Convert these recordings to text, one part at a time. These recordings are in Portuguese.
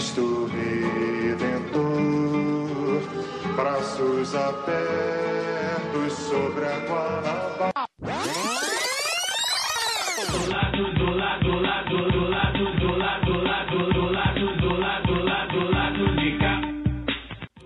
Cristo Redentor, braços abertos sobre a Guanabara. Do lado, do lado, do lado, do lado, do lado, do lado, do lado, do lado, do lado, do lado.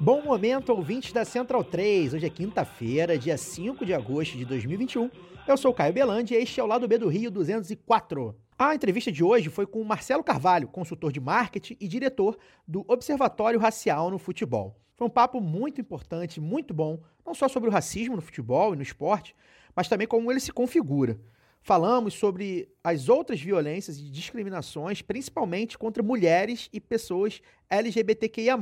Bom momento, ouvintes da Central 3. Hoje é quinta-feira, dia 5 de agosto de 2021. Eu sou Caio Belandi e este é o Lado B do Rio 204. A entrevista de hoje foi com Marcelo Carvalho, consultor de marketing e diretor do Observatório Racial no Futebol. Foi um papo muito importante, muito bom, não só sobre o racismo no futebol e no esporte, mas também como ele se configura. Falamos sobre as outras violências e discriminações, principalmente contra mulheres e pessoas LGBTQIA,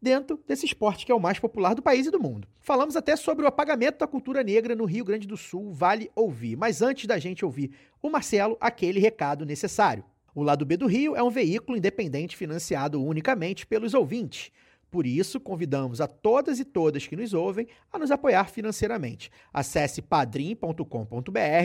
dentro desse esporte que é o mais popular do país e do mundo. Falamos até sobre o apagamento da cultura negra no Rio Grande do Sul, vale ouvir. Mas antes da gente ouvir o Marcelo, aquele recado necessário. O Lado B do Rio é um veículo independente financiado unicamente pelos ouvintes. Por isso, convidamos a todas e todas que nos ouvem a nos apoiar financeiramente. Acesse padrim.com.br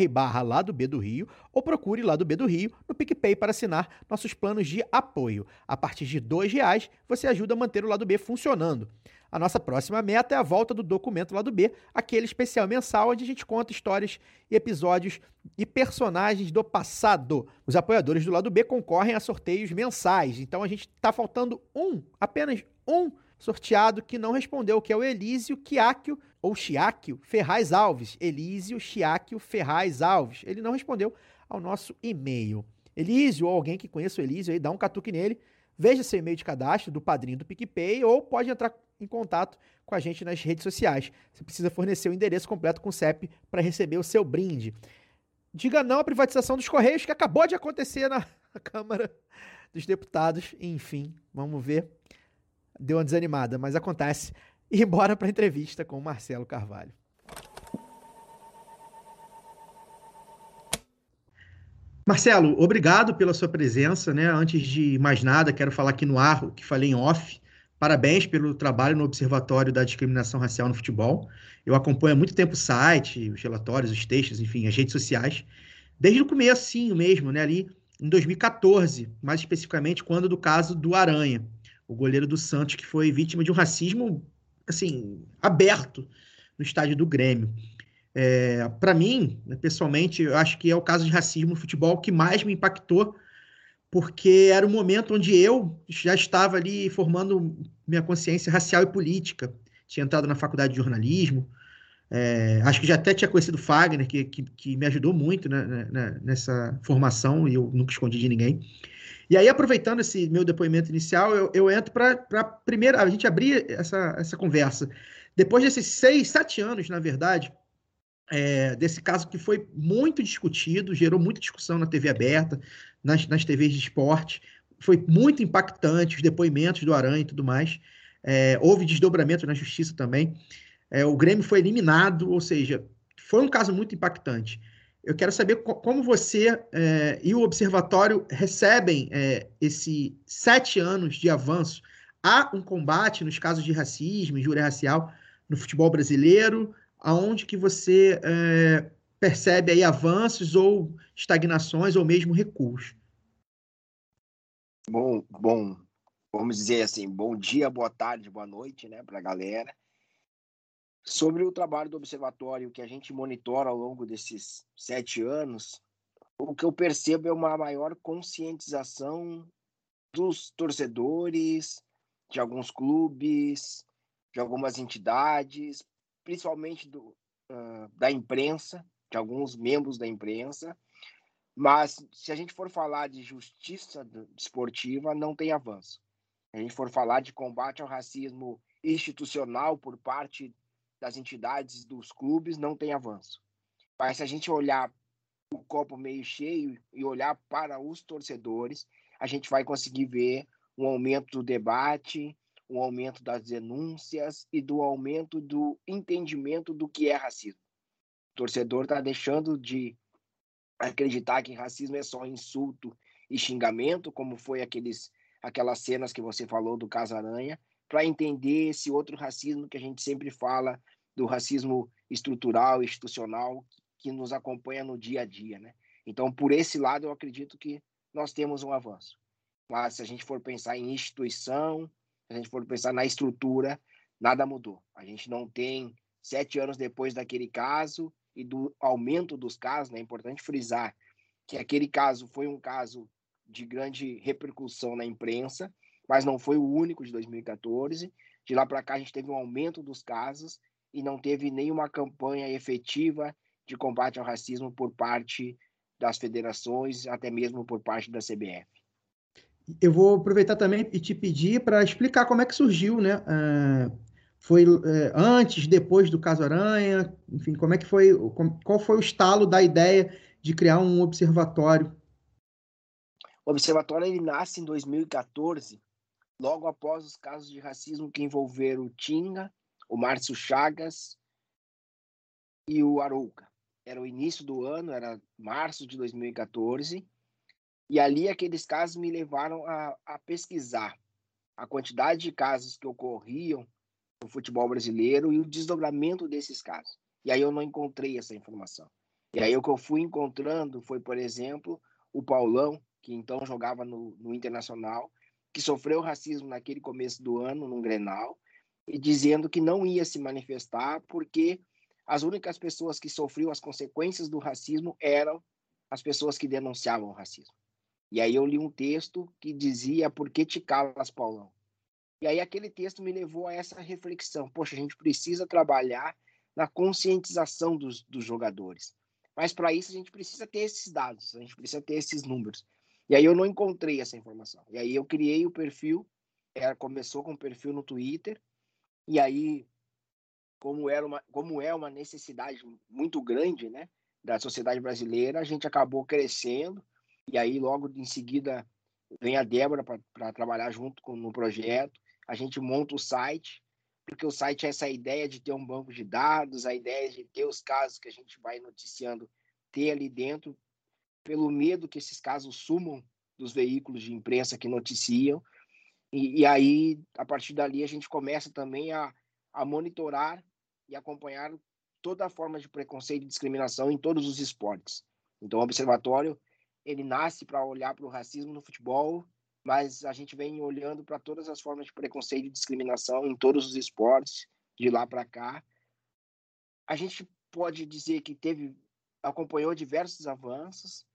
barra Lado B do Rio ou procure Lado B do Rio no PicPay para assinar nossos planos de apoio. A partir de R$ reais você ajuda a manter o Lado B funcionando. A nossa próxima meta é a volta do documento Lado B, aquele especial mensal onde a gente conta histórias, episódios e personagens do passado. Os apoiadores do Lado B concorrem a sorteios mensais, então a gente está faltando um, apenas um sorteado que não respondeu, que é o Elísio Chiáquio, ou Chiáquio Ferraz Alves. Elísio Chiáquio Ferraz Alves. Ele não respondeu ao nosso e-mail. Elísio, ou alguém que conheça o Elísio aí, dá um catuque nele, veja seu e-mail de cadastro do padrinho do PicPay ou pode entrar em contato com a gente nas redes sociais. Você precisa fornecer o endereço completo com o CEP para receber o seu brinde. Diga não à privatização dos Correios, que acabou de acontecer na Câmara dos Deputados. Enfim, vamos ver deu uma desanimada, mas acontece. E bora para a entrevista com o Marcelo Carvalho. Marcelo, obrigado pela sua presença, né? Antes de mais nada, quero falar aqui no ar o que falei em off. Parabéns pelo trabalho no Observatório da Discriminação Racial no Futebol. Eu acompanho há muito tempo o site, os relatórios, os textos, enfim, as redes sociais. Desde o começo, mesmo, né? Ali em 2014, mais especificamente quando do caso do Aranha o goleiro do Santos, que foi vítima de um racismo, assim, aberto no estádio do Grêmio. É, para mim, né, pessoalmente, eu acho que é o caso de racismo no futebol que mais me impactou, porque era o momento onde eu já estava ali formando minha consciência racial e política. Tinha entrado na faculdade de jornalismo, é, acho que já até tinha conhecido Fagner, que, que, que me ajudou muito né, né, nessa formação, e eu nunca escondi de ninguém. E aí, aproveitando esse meu depoimento inicial, eu, eu entro para a primeira. A gente abrir essa, essa conversa. Depois desses seis, sete anos, na verdade, é, desse caso que foi muito discutido, gerou muita discussão na TV aberta, nas, nas TVs de esporte, foi muito impactante os depoimentos do Aranha e tudo mais. É, houve desdobramento na justiça também. É, o Grêmio foi eliminado, ou seja, foi um caso muito impactante. Eu quero saber como você é, e o observatório recebem é, esses sete anos de avanço. Há um combate nos casos de racismo, injúria racial no futebol brasileiro, aonde que você é, percebe aí avanços ou estagnações ou mesmo recuos? Bom, bom, vamos dizer assim, bom dia, boa tarde, boa noite, né, para a galera. Sobre o trabalho do observatório que a gente monitora ao longo desses sete anos, o que eu percebo é uma maior conscientização dos torcedores, de alguns clubes, de algumas entidades, principalmente do, uh, da imprensa, de alguns membros da imprensa. Mas se a gente for falar de justiça esportiva, não tem avanço. Se a gente for falar de combate ao racismo institucional por parte das entidades, dos clubes, não tem avanço. Mas se a gente olhar o copo meio cheio e olhar para os torcedores, a gente vai conseguir ver um aumento do debate, um aumento das denúncias e do aumento do entendimento do que é racismo. O torcedor está deixando de acreditar que racismo é só insulto e xingamento, como foi aqueles, aquelas cenas que você falou do Casaranha, para entender esse outro racismo que a gente sempre fala, do racismo estrutural, institucional, que nos acompanha no dia a dia, né? Então, por esse lado, eu acredito que nós temos um avanço. Mas se a gente for pensar em instituição, se a gente for pensar na estrutura, nada mudou. A gente não tem, sete anos depois daquele caso e do aumento dos casos, né, é importante frisar que aquele caso foi um caso de grande repercussão na imprensa, mas não foi o único de 2014. De lá para cá, a gente teve um aumento dos casos e não teve nenhuma campanha efetiva de combate ao racismo por parte das federações, até mesmo por parte da CBF. Eu vou aproveitar também e te pedir para explicar como é que surgiu, né? Uh, foi uh, antes, depois do caso Aranha, enfim, como é que foi, qual foi o estalo da ideia de criar um observatório? O observatório ele nasce em 2014, logo após os casos de racismo que envolveram o Tinga, o Márcio Chagas e o Arouca. Era o início do ano, era março de 2014, e ali aqueles casos me levaram a, a pesquisar a quantidade de casos que ocorriam no futebol brasileiro e o desdobramento desses casos. E aí eu não encontrei essa informação. E aí o que eu fui encontrando foi, por exemplo, o Paulão, que então jogava no, no Internacional, que sofreu racismo naquele começo do ano, num Grenal, e dizendo que não ia se manifestar porque as únicas pessoas que sofriam as consequências do racismo eram as pessoas que denunciavam o racismo. E aí eu li um texto que dizia Por que te calas, Paulão? E aí aquele texto me levou a essa reflexão. Poxa, a gente precisa trabalhar na conscientização dos, dos jogadores. Mas para isso a gente precisa ter esses dados, a gente precisa ter esses números. E aí eu não encontrei essa informação. E aí eu criei o perfil, era, começou com o perfil no Twitter, e aí, como, era uma, como é uma necessidade muito grande né, da sociedade brasileira, a gente acabou crescendo, e aí logo em seguida vem a Débora para trabalhar junto com, no projeto. A gente monta o site, porque o site é essa ideia de ter um banco de dados, a ideia de ter os casos que a gente vai noticiando, ter ali dentro, pelo medo que esses casos sumam dos veículos de imprensa que noticiam. E, e aí, a partir dali, a gente começa também a, a monitorar e acompanhar toda a forma de preconceito e discriminação em todos os esportes. Então, o observatório ele nasce para olhar para o racismo no futebol, mas a gente vem olhando para todas as formas de preconceito e discriminação em todos os esportes, de lá para cá. A gente pode dizer que teve acompanhou diversos avanços.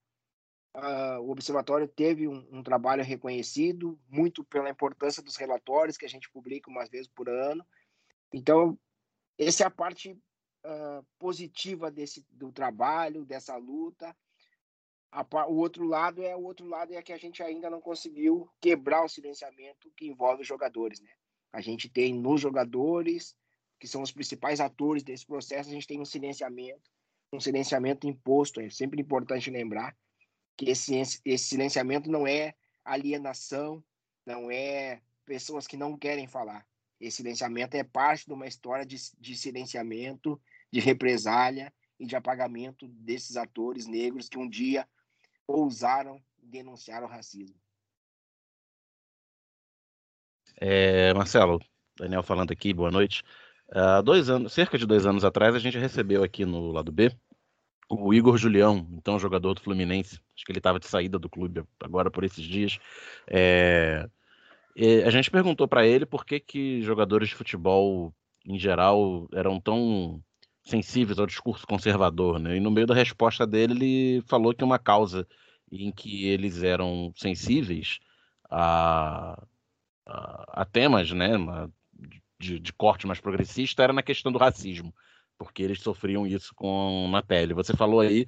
Uh, o observatório teve um, um, trabalho reconhecido, muito pela importância dos relatórios que a gente publica uma vez por ano. Então, essa é a parte uh, positiva desse do trabalho, dessa luta. O outro lado é o outro lado é que a gente ainda não conseguiu quebrar o silenciamento que envolve os jogadores, né? A gente tem nos jogadores, que são os principais atores desse processo, a gente tem um silenciamento, um silenciamento imposto. É sempre importante lembrar que esse, esse silenciamento não é alienação, não é pessoas que não querem falar. Esse silenciamento é parte de uma história de, de silenciamento, de represália e de apagamento desses atores negros que um dia ousaram denunciar o racismo. É, Marcelo, Daniel falando aqui, boa noite. Há dois anos, cerca de dois anos atrás, a gente recebeu aqui no lado B o Igor Julião, então jogador do Fluminense. Acho que ele estava de saída do clube agora por esses dias. É, a gente perguntou para ele por que, que jogadores de futebol, em geral, eram tão sensíveis ao discurso conservador, né? E no meio da resposta dele, ele falou que uma causa em que eles eram sensíveis a, a, a temas, né, de, de, corte mais progressista era na questão do racismo, porque eles sofriam isso com na pele. Você falou aí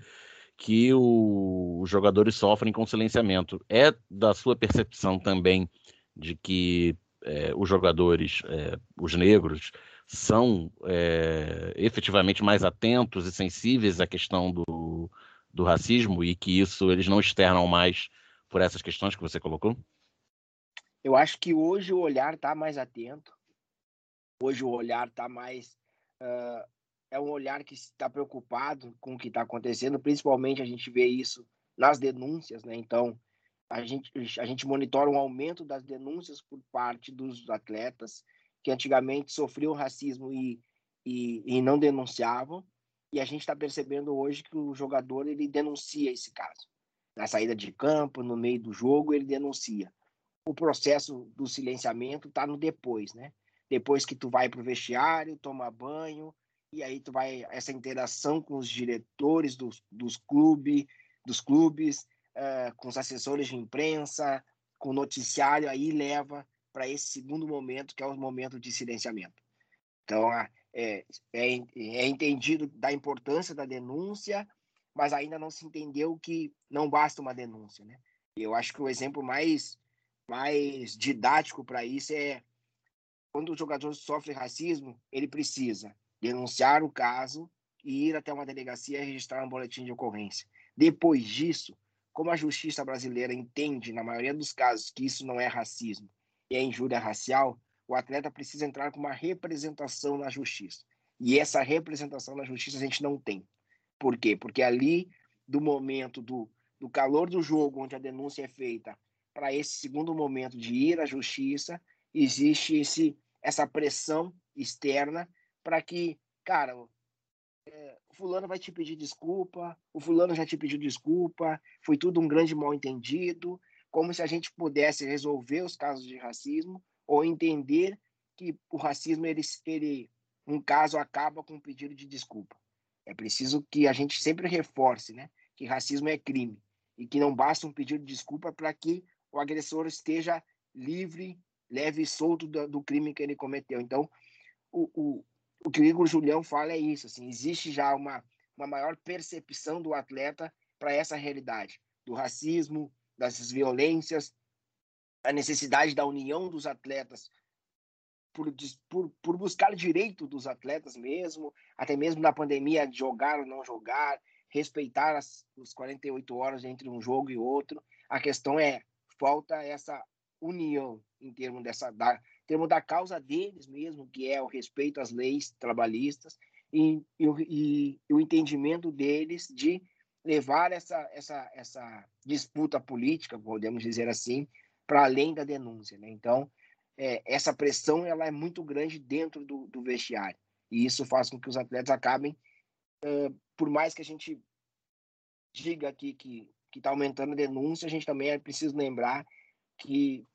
que o, os jogadores sofrem com silenciamento. É da sua percepção também de que é, os jogadores, é, os negros, são é, efetivamente mais atentos e sensíveis à questão do, do racismo e que isso eles não externam mais por essas questões que você colocou? Eu acho que hoje o olhar está mais atento, hoje o olhar está mais. Uh, é um olhar que está preocupado com o que está acontecendo, principalmente a gente vê isso nas denúncias, né? Então, a gente, a gente monitora um aumento das denúncias por parte dos atletas que antigamente sofriam racismo e, e, e não denunciavam, e a gente está percebendo hoje que o jogador ele denuncia esse caso. Na saída de campo, no meio do jogo, ele denuncia. O processo do silenciamento está no depois, né? Depois que tu vai para o vestiário, toma banho, e aí tu vai essa interação com os diretores dos, dos clubes, dos clubes, uh, com os assessores de imprensa, com o noticiário, aí leva para esse segundo momento, que é o momento de silenciamento. Então, é, é, é entendido da importância da denúncia, mas ainda não se entendeu que não basta uma denúncia, né? Eu acho que o exemplo mais mais didático para isso é quando o jogador sofre racismo, ele precisa denunciar o caso e ir até uma delegacia registrar um boletim de ocorrência. Depois disso, como a justiça brasileira entende, na maioria dos casos, que isso não é racismo e é injúria racial, o atleta precisa entrar com uma representação na justiça. E essa representação na justiça a gente não tem. Por quê? Porque ali, do momento do, do calor do jogo, onde a denúncia é feita, para esse segundo momento de ir à justiça, existe esse, essa pressão externa para que, cara, é, o fulano vai te pedir desculpa, o fulano já te pediu desculpa, foi tudo um grande mal-entendido, como se a gente pudesse resolver os casos de racismo ou entender que o racismo, ele, ele um caso acaba com um pedido de desculpa. É preciso que a gente sempre reforce, né, que racismo é crime e que não basta um pedido de desculpa para que o agressor esteja livre, leve e solto do, do crime que ele cometeu. Então, o, o que o Igor Julião fala é isso, assim, existe já uma, uma maior percepção do atleta para essa realidade, do racismo, das violências, a necessidade da união dos atletas por, por, por buscar direito dos atletas mesmo, até mesmo na pandemia, jogar ou não jogar, respeitar as, as 48 horas entre um jogo e outro. A questão é falta essa união em termos dessa da, termos da causa deles mesmo, que é o respeito às leis trabalhistas e, e, e, o entendimento deles de levar essa, essa, essa disputa política, podemos dizer assim, para além da denúncia. Né? Então, é, essa pressão ela é muito grande dentro do, do, vestiário. E isso faz com que os atletas acabem, é, por mais que a gente diga aqui que está aumentando a denúncia, a gente também é preciso lembrar que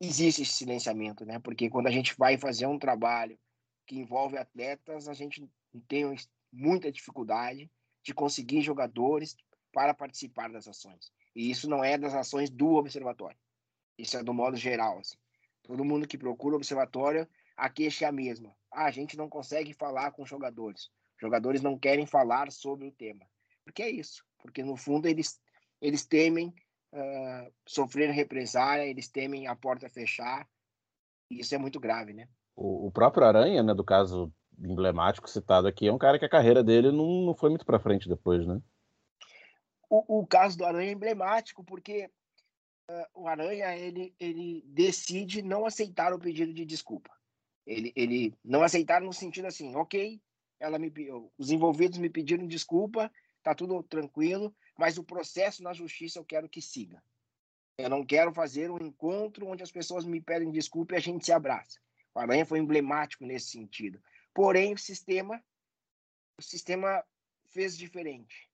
existe esse silenciamento, né? Porque quando a gente vai fazer um trabalho que envolve atletas, a gente tem muita dificuldade de conseguir jogadores para participar das ações. E isso não é das ações do observatório. Isso é do modo geral, assim. Todo mundo que procura o observatório, a queixa é a mesma. Ah, a gente não consegue falar com os jogadores. Os jogadores não querem falar sobre o tema. Porque é isso porque no fundo eles, eles temem uh, sofrer represália, eles temem a porta fechar, isso é muito grave, né? O, o próprio Aranha, né, do caso emblemático citado aqui, é um cara que a carreira dele não, não foi muito para frente depois, né? O, o, caso do Aranha é emblemático porque uh, o Aranha ele, ele decide não aceitar o pedido de desculpa. Ele, ele não aceitar no sentido assim, ok, ela me, os envolvidos me pediram desculpa, tá tudo tranquilo, mas o processo na justiça eu quero que siga. Eu não quero fazer um encontro onde as pessoas me pedem desculpa e a gente se abraça. O Aranha foi emblemático nesse sentido. Porém, o sistema, o sistema fez diferente.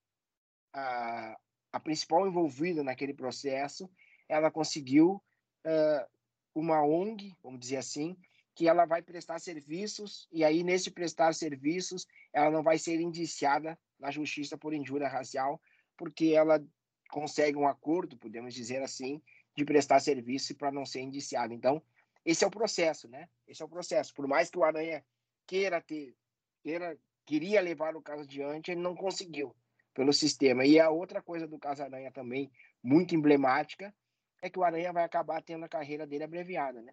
A, a principal envolvida naquele processo, ela conseguiu uh, uma ONG, vamos dizer assim, que ela vai prestar serviços e aí nesse prestar serviços ela não vai ser indiciada na justiça por injúria racial, porque ela consegue um acordo, podemos dizer assim, de prestar serviço para não ser indiciado. Então, esse é o processo, né? Esse é o processo. Por mais que o Aranha queira ter, queira, queria levar o caso adiante, ele não conseguiu pelo sistema. E a outra coisa do caso Aranha também, muito emblemática, é que o Aranha vai acabar tendo a carreira dele abreviada, né?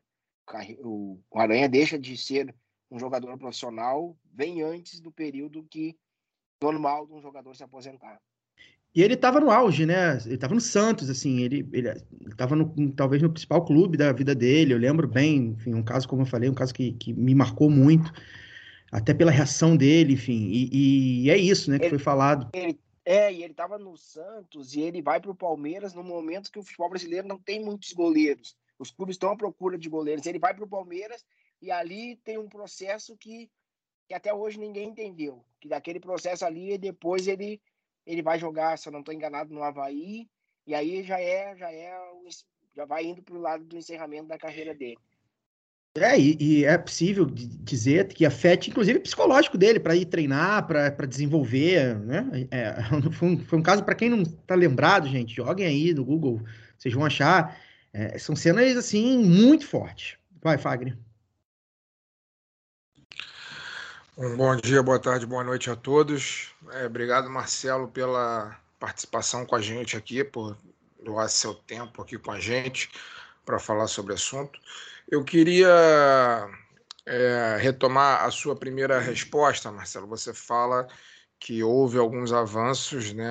O Aranha deixa de ser um jogador profissional bem antes do período que normal de um jogador se aposentar. E ele estava no auge, né? Ele estava no Santos, assim, ele estava talvez no principal clube da vida dele. Eu lembro bem, enfim, um caso, como eu falei, um caso que, que me marcou muito, até pela reação dele, enfim. E, e é isso, né, que Ele- foi falado. Ele, é, e ele estava no Santos e ele vai para o Palmeiras no momento que o futebol brasileiro não tem muitos goleiros. Os clubes estão à procura de goleiros. Ele vai para o Palmeiras e ali tem um processo que, que até hoje ninguém entendeu. Que daquele processo ali, depois ele, ele vai jogar, se eu não estou enganado, no Havaí. E aí já é, já é, já vai indo para o lado do encerramento da carreira dele. É, e, e é possível di- dizer que afete, inclusive, psicológico dele para ir treinar, para desenvolver, né? É, foi, um, foi um caso, para quem não está lembrado, gente, joguem aí no Google, vocês vão achar. É, são cenas, assim, muito fortes. Vai, Fagner. Um bom dia, boa tarde, boa noite a todos. É, obrigado, Marcelo, pela participação com a gente aqui, por doar seu tempo aqui com a gente para falar sobre o assunto. Eu queria é, retomar a sua primeira resposta, Marcelo. Você fala que houve alguns avanços, né,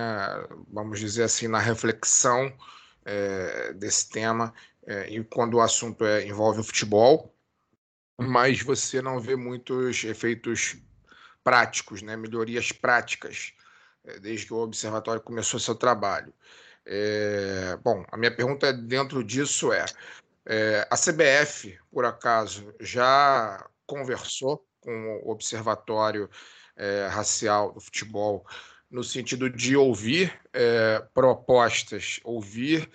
vamos dizer assim, na reflexão é, desse tema, é, e quando o assunto é, envolve o futebol mas você não vê muitos efeitos práticos, né? melhorias práticas, eh, desde que o observatório começou seu trabalho. É, bom, a minha pergunta dentro disso é: é, a CBF, por acaso, já conversou com o observatório é, racial do futebol no sentido de ouvir propostas, ouvir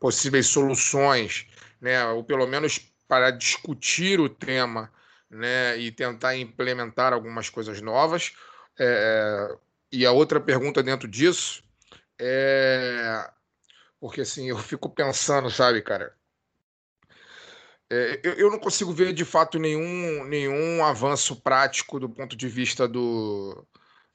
possíveis soluções né, ou pelo menos para discutir o tema, né, e tentar implementar algumas coisas novas. É, e a outra pergunta dentro disso é porque assim eu fico pensando, sabe, cara, é, eu, eu não consigo ver de fato nenhum nenhum avanço prático do ponto de vista do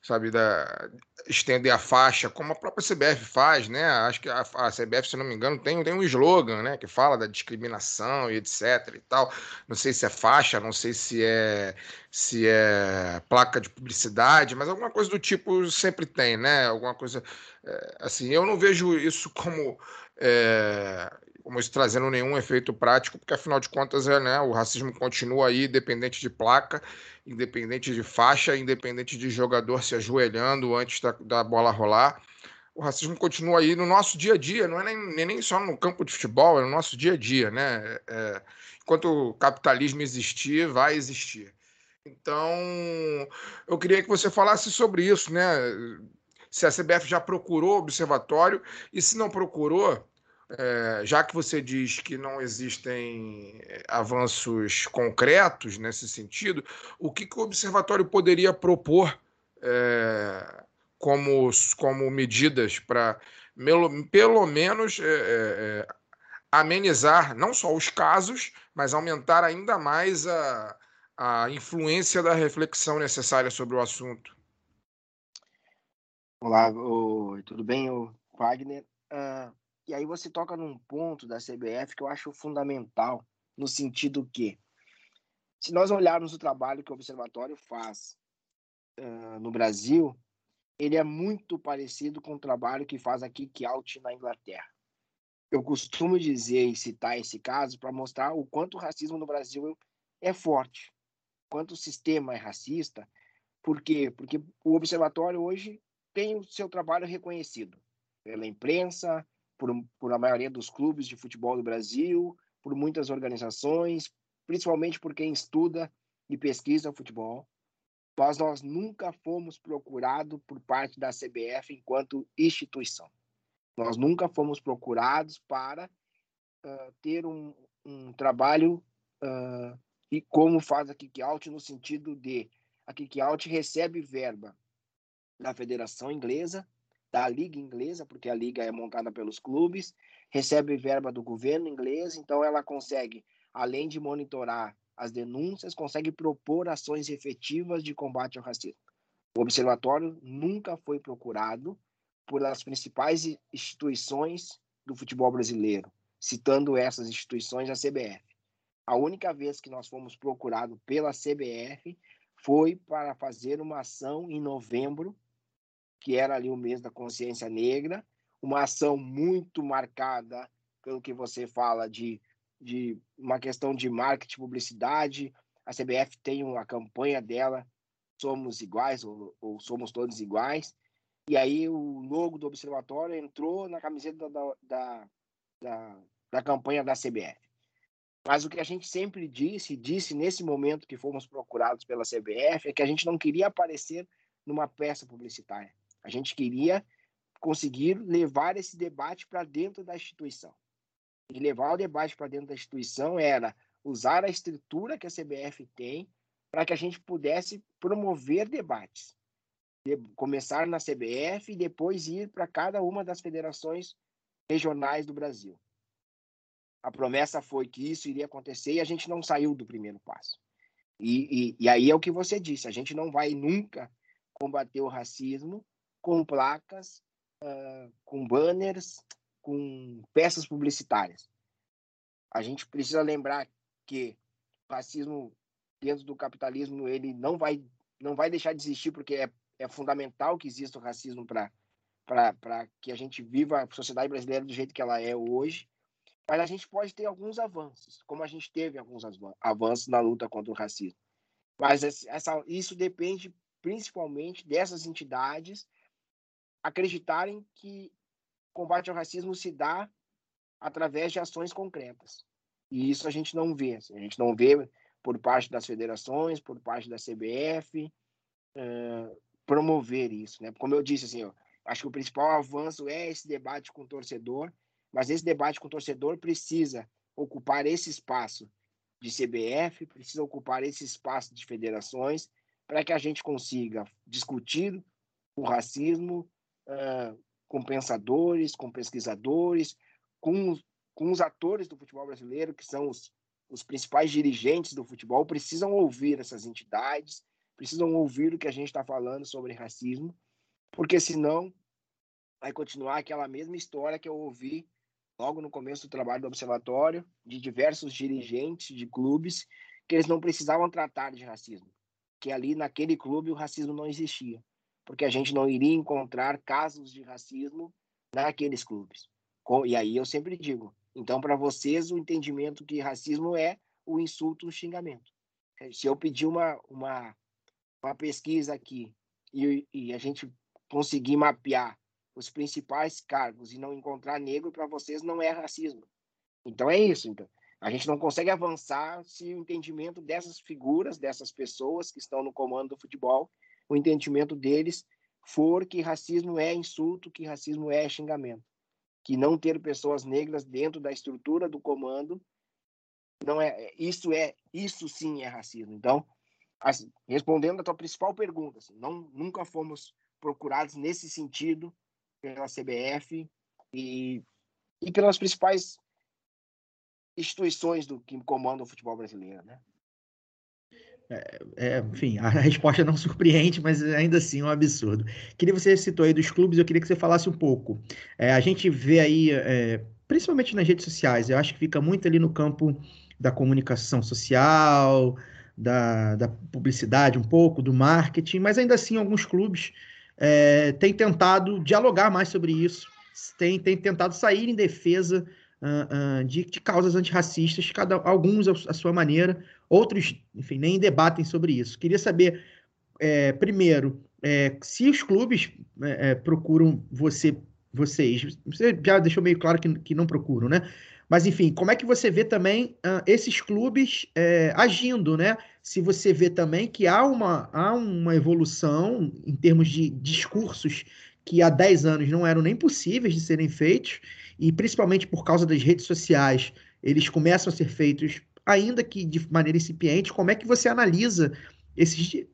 sabe, da estender a faixa, como a própria CBF faz, né? Acho que a, a CBF, se não me engano, tem, tem um slogan, né, que fala da discriminação e etc e tal. Não sei se é faixa, não sei se é se é placa de publicidade, mas alguma coisa do tipo sempre tem, né? Alguma coisa é, assim. Eu não vejo isso como é, como isso trazendo nenhum efeito prático, porque afinal de contas é, né, o racismo continua aí, independente de placa independente de faixa, independente de jogador se ajoelhando antes da, da bola rolar. O racismo continua aí no nosso dia a dia, não é nem, nem só no campo de futebol, é no nosso dia a dia, né? É, enquanto o capitalismo existir, vai existir. Então, eu queria que você falasse sobre isso, né? Se a CBF já procurou o observatório e se não procurou, é, já que você diz que não existem avanços concretos nesse sentido, o que, que o observatório poderia propor é, como, como medidas para, pelo menos, é, amenizar não só os casos, mas aumentar ainda mais a, a influência da reflexão necessária sobre o assunto? Olá, tudo bem, Wagner? Uh, e aí você toca num ponto da CBF que eu acho fundamental, no sentido que, se nós olharmos o trabalho que o Observatório faz uh, no Brasil, ele é muito parecido com o trabalho que faz a Kick Out na Inglaterra. Eu costumo dizer e citar esse caso para mostrar o quanto o racismo no Brasil é forte, quanto o sistema é racista. Por quê? Porque o Observatório hoje tem o seu trabalho reconhecido pela imprensa, por, por a maioria dos clubes de futebol do Brasil, por muitas organizações, principalmente por quem estuda e pesquisa futebol. Mas nós nunca fomos procurados por parte da CBF enquanto instituição. Nós nunca fomos procurados para uh, ter um, um trabalho uh, e como faz a Kick-Out no sentido de a Kick-Out recebe verba da Federação Inglesa, da Liga Inglesa, porque a liga é montada pelos clubes, recebe verba do governo inglês, então ela consegue, além de monitorar as denúncias, consegue propor ações efetivas de combate ao racismo. O observatório nunca foi procurado por as principais instituições do futebol brasileiro, citando essas instituições a CBF. A única vez que nós fomos procurados pela CBF foi para fazer uma ação em novembro, que era ali o mês da consciência negra, uma ação muito marcada pelo que você fala de, de uma questão de marketing, publicidade. A CBF tem uma campanha dela, somos iguais ou, ou somos todos iguais. E aí o logo do observatório entrou na camiseta da, da, da, da campanha da CBF. Mas o que a gente sempre disse, disse nesse momento que fomos procurados pela CBF, é que a gente não queria aparecer numa peça publicitária. A gente queria conseguir levar esse debate para dentro da instituição. E levar o debate para dentro da instituição era usar a estrutura que a CBF tem para que a gente pudesse promover debates. De, começar na CBF e depois ir para cada uma das federações regionais do Brasil. A promessa foi que isso iria acontecer e a gente não saiu do primeiro passo. E, e, e aí é o que você disse: a gente não vai nunca combater o racismo com placas, uh, com banners, com peças publicitárias. A gente precisa lembrar que o racismo dentro do capitalismo ele não vai não vai deixar de existir porque é, é fundamental que exista o racismo para para que a gente viva a sociedade brasileira do jeito que ela é hoje. Mas a gente pode ter alguns avanços, como a gente teve alguns avanços na luta contra o racismo. Mas essa, isso depende principalmente dessas entidades acreditarem que combate ao racismo se dá através de ações concretas. E isso a gente não vê. A gente não vê por parte das federações, por parte da CBF, uh, promover isso. Né? Como eu disse, assim, ó, acho que o principal avanço é esse debate com o torcedor, mas esse debate com o torcedor precisa ocupar esse espaço de CBF, precisa ocupar esse espaço de federações, para que a gente consiga discutir o racismo uh, com pensadores, com pesquisadores, com, com os atores do futebol brasileiro, que são os, os principais dirigentes do futebol, precisam ouvir essas entidades, precisam ouvir o que a gente está falando sobre racismo, porque senão vai continuar aquela mesma história que eu ouvi logo no começo do trabalho do observatório, de diversos dirigentes de clubes, que eles não precisavam tratar de racismo, que ali naquele clube o racismo não existia, porque a gente não iria encontrar casos de racismo naqueles clubes. E aí eu sempre digo, então para vocês o entendimento que racismo é o insulto, o xingamento. Se eu pedir uma, uma, uma pesquisa aqui e, e a gente conseguir mapear os principais cargos e não encontrar negro para vocês não é racismo. Então é isso. Então. A gente não consegue avançar se o entendimento dessas figuras, dessas pessoas que estão no comando do futebol, o entendimento deles for que racismo é insulto, que racismo é xingamento, que não ter pessoas negras dentro da estrutura do comando não é isso é isso sim é racismo. Então, assim, respondendo a tua principal pergunta, assim, não nunca fomos procurados nesse sentido pela CBF e, e pelas principais instituições do que comandam o futebol brasileiro, né? É, é, enfim, a resposta não surpreende, mas ainda assim é um absurdo. Queria você citou aí dos clubes, eu queria que você falasse um pouco. É, a gente vê aí, é, principalmente nas redes sociais, eu acho que fica muito ali no campo da comunicação social, da, da publicidade um pouco, do marketing, mas ainda assim alguns clubes é, tem tentado dialogar mais sobre isso, tem, tem tentado sair em defesa uh, uh, de, de, causas antirracistas, cada, alguns à sua maneira, outros, enfim, nem debatem sobre isso. Queria saber, é, primeiro, é, se os clubes é, é procuram você, vocês, você já deixou meio claro que, que não procuram, né? Mas, enfim, como é que você vê também uh, esses clubes é, agindo, né? Se você vê também que há uma, há uma evolução em termos de discursos que há 10 anos não eram nem possíveis de serem feitos, e principalmente por causa das redes sociais, eles começam a ser feitos, ainda que de maneira incipiente. Como é que você analisa esses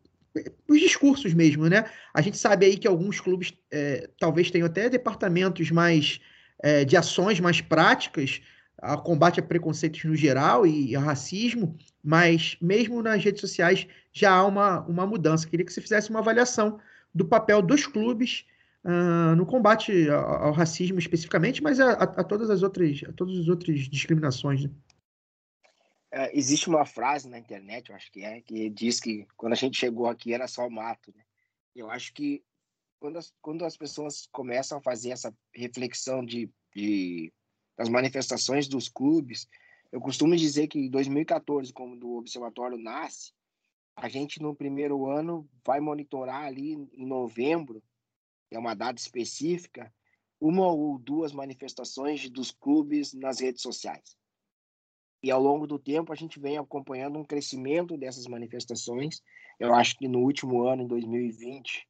os discursos mesmo, né? A gente sabe aí que alguns clubes é, talvez tenham até departamentos mais é, de ações mais práticas a combate a preconceitos no geral e a racismo, mas mesmo nas redes sociais já há uma, uma mudança. Queria que você fizesse uma avaliação do papel dos clubes uh, no combate ao, ao, racismo especificamente, mas a, a, a, todas as outras, todas as outras discriminações. Né? É, existe uma frase na internet, eu acho que é, que diz que quando a gente chegou aqui era só mato. Né? Eu acho que quando as, quando as pessoas começam a fazer essa reflexão de, de das manifestações dos clubes, eu costumo dizer que em 2014, quando o observatório nasce, a gente no primeiro ano vai monitorar ali em novembro, é uma data específica, uma ou duas manifestações dos clubes nas redes sociais. E ao longo do tempo a gente vem acompanhando um crescimento dessas manifestações. Eu acho que no último ano, em 2020,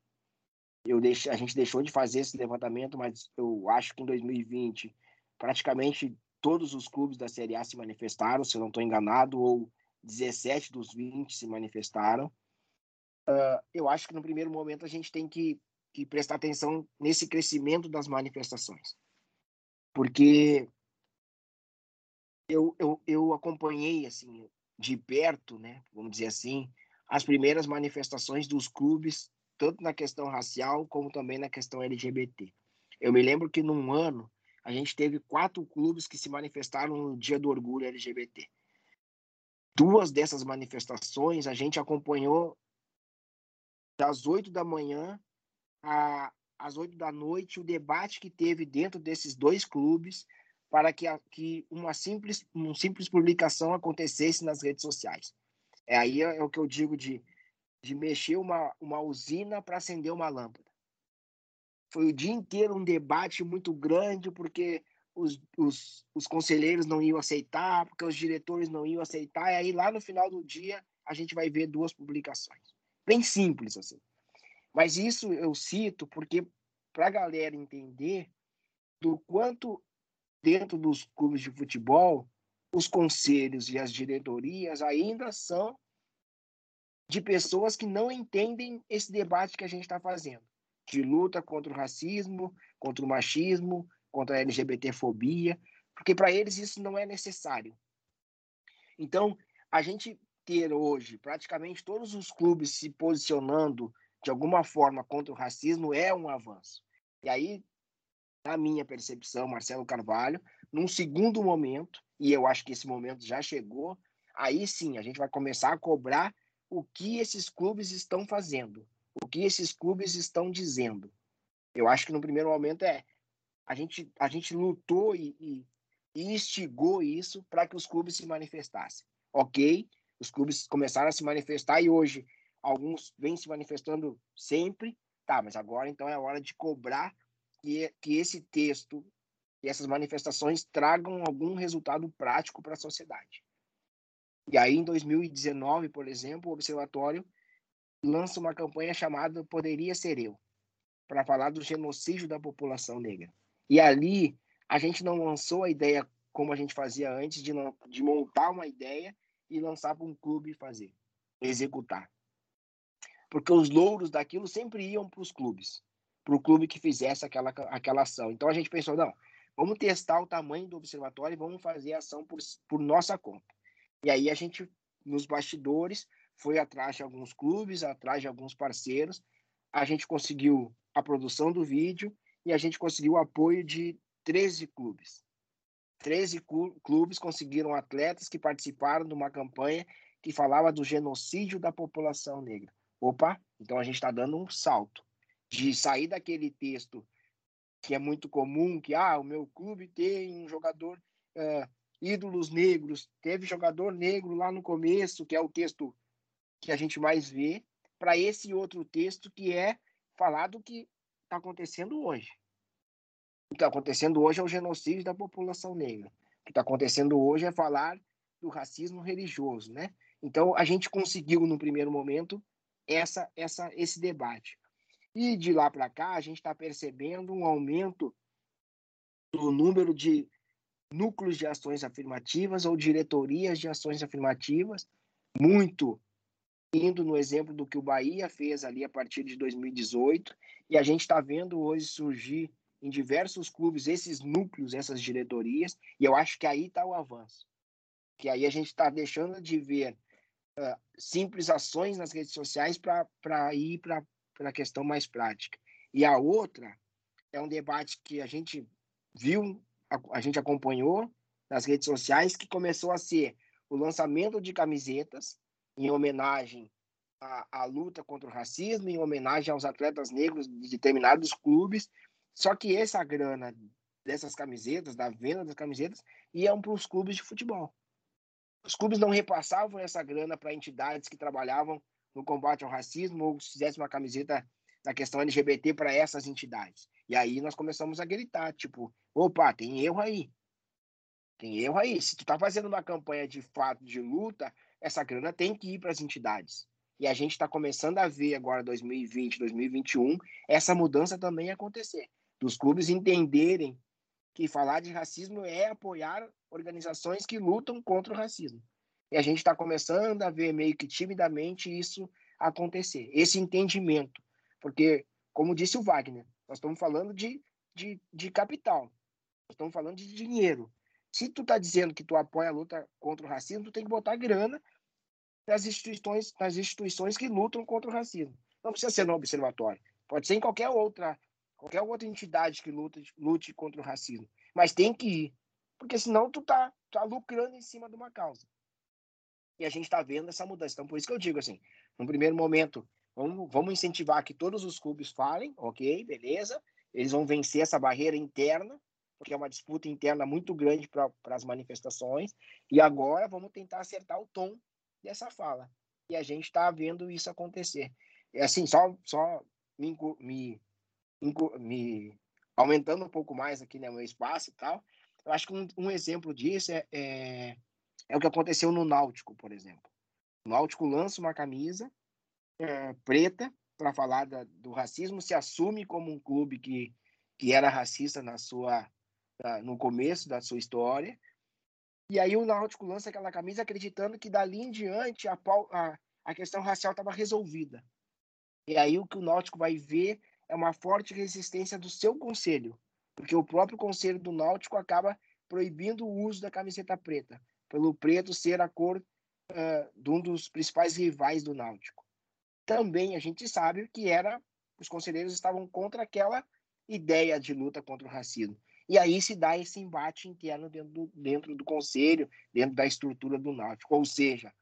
eu deixe, a gente deixou de fazer esse levantamento, mas eu acho que em 2020 praticamente todos os clubes da Série A se manifestaram, se eu não estou enganado, ou 17 dos 20 se manifestaram. Uh, eu acho que no primeiro momento a gente tem que, que prestar atenção nesse crescimento das manifestações. Porque eu, eu, eu acompanhei assim de perto, né, vamos dizer assim, as primeiras manifestações dos clubes, tanto na questão racial como também na questão LGBT. Eu me lembro que num ano a gente teve quatro clubes que se manifestaram no Dia do Orgulho LGBT. Duas dessas manifestações a gente acompanhou das oito da manhã às oito da noite o debate que teve dentro desses dois clubes para que, uma simples, uma simples publicação acontecesse nas redes sociais. É aí é, é o que eu digo de, de mexer uma, uma usina para acender uma lâmpada. Foi o dia inteiro um debate muito grande, porque os, os, os conselheiros não iam aceitar, porque os diretores não iam aceitar, e aí lá no final do dia a gente vai ver duas publicações. Bem simples assim. Mas isso eu cito porque para a galera entender do quanto dentro dos clubes de futebol, os conselhos e as diretorias ainda são de pessoas que não entendem esse debate que a gente está fazendo, de luta contra o racismo, contra o machismo, contra a LGBTfobia, porque para eles isso não é necessário. Então, a gente ter hoje praticamente todos os clubes se posicionando de alguma forma contra o racismo é um avanço. E aí na minha percepção, Marcelo Carvalho, num segundo momento, e eu acho que esse momento já chegou, aí sim a gente vai começar a cobrar o que esses clubes estão fazendo, o que esses clubes estão dizendo. Eu acho que no primeiro momento é a gente a gente lutou e, e, e instigou isso para que os clubes se manifestassem. Ok, os clubes começaram a se manifestar e hoje alguns vêm se manifestando sempre, tá? Mas agora então é hora de cobrar que, que esse texto e essas manifestações tragam algum resultado prático para a sociedade. E aí, em 2019, por exemplo, o Observatório lança uma campanha chamada Poderia Ser Eu, para falar do genocídio da população negra. E ali, a gente não lançou a ideia como a gente fazia antes, de, de montar uma ideia e lançar para um clube fazer, executar. Porque os louros daquilo sempre iam para os clubes para o clube que fizesse aquela, aquela ação. Então a gente pensou, não, vamos testar o tamanho do observatório e vamos fazer a ação por, por nossa conta. E aí a gente, nos bastidores, foi atrás de alguns clubes, atrás de alguns parceiros, a gente conseguiu a produção do vídeo e a gente conseguiu o apoio de 13 clubes. 13 clubes conseguiram atletas que participaram de uma campanha que falava do genocídio da população negra. Opa, então a gente está dando um salto de sair daquele texto que é muito comum, que ah, o meu clube tem um jogador uh, ídolos negros, teve jogador negro lá no começo, que é o texto que a gente mais vê, para esse outro texto que é falar do que está acontecendo hoje. O que está acontecendo hoje é o genocídio da população negra. O que está acontecendo hoje é falar do racismo religioso, né? Então a gente conseguiu no primeiro momento essa, essa, esse debate. E de lá para cá, a gente está percebendo um aumento do número de núcleos de ações afirmativas ou diretorias de ações afirmativas, muito indo no exemplo do que o Bahia fez ali a partir de 2018, e a gente está vendo hoje surgir em diversos clubes esses núcleos, essas diretorias, e eu acho que aí está o avanço. Que aí a gente está deixando de ver uh, simples ações nas redes sociais para ir para pela questão mais prática. E a outra é um debate que a gente viu, a, a gente acompanhou nas redes sociais, que começou a ser o lançamento de camisetas em homenagem à, à, luta contra o racismo, em homenagem aos atletas negros de determinados clubes. Só que essa grana dessas camisetas, da venda das camisetas, iam para os clubes de futebol. Os clubes não repassavam essa grana para entidades que trabalhavam no combate ao racismo ou se fizesse uma camiseta da questão LGBT para essas entidades. E aí nós começamos a gritar, tipo, opa, tem erro aí. Tem erro aí. Se tu tá fazendo uma campanha de fato de luta, essa grana tem que ir para as entidades. E a gente está começando a ver agora 2020, 2021, essa mudança também acontecer. Dos clubes entenderem que falar de racismo é apoiar organizações que lutam contra o racismo. E a gente está começando a ver meio que timidamente isso acontecer, esse entendimento. Porque, como disse o Wagner, nós estamos falando de, de, de capital, nós estamos falando de dinheiro. Se tu está dizendo que tu apoia a luta contra o racismo, tu tem que botar grana nas instituições, nas instituições que lutam contra o racismo. Não precisa ser no observatório, pode ser em qualquer outra, qualquer outra entidade que lute, lute contra o racismo, mas tem que ir, porque senão tu tá, tá lucrando em cima de uma causa. E a gente está vendo essa mudança. Então, por isso que eu digo assim, no primeiro momento, vamos, vamos incentivar que todos os clubes falem, ok, beleza, eles vão vencer essa barreira interna, porque é uma disputa interna muito grande para as manifestações, e agora vamos tentar acertar o tom dessa fala. E a gente está vendo isso acontecer. É assim, só, só me, me, me aumentando um pouco mais aqui né, meu espaço e tal, eu acho que um, um exemplo disso é, é, é, o que aconteceu no Náutico, por exemplo. O Náutico lança uma camisa é, preta para falar da, do racismo, se assume como um clube que, que era racista na sua no começo da sua história. E aí o Náutico lança aquela camisa acreditando que dali em diante a, a, a questão racial estava resolvida. E aí o que o Náutico vai ver é uma forte resistência do seu conselho, porque o próprio conselho do Náutico acaba proibindo o uso da camiseta preta, pelo preto ser a cor uh, de um dos principais rivais do Náutico. Também a gente sabe que era os conselheiros estavam contra aquela ideia de luta contra o racismo. E aí se dá esse embate interno dentro do, dentro do conselho, dentro da estrutura do Náutico. Ou seja,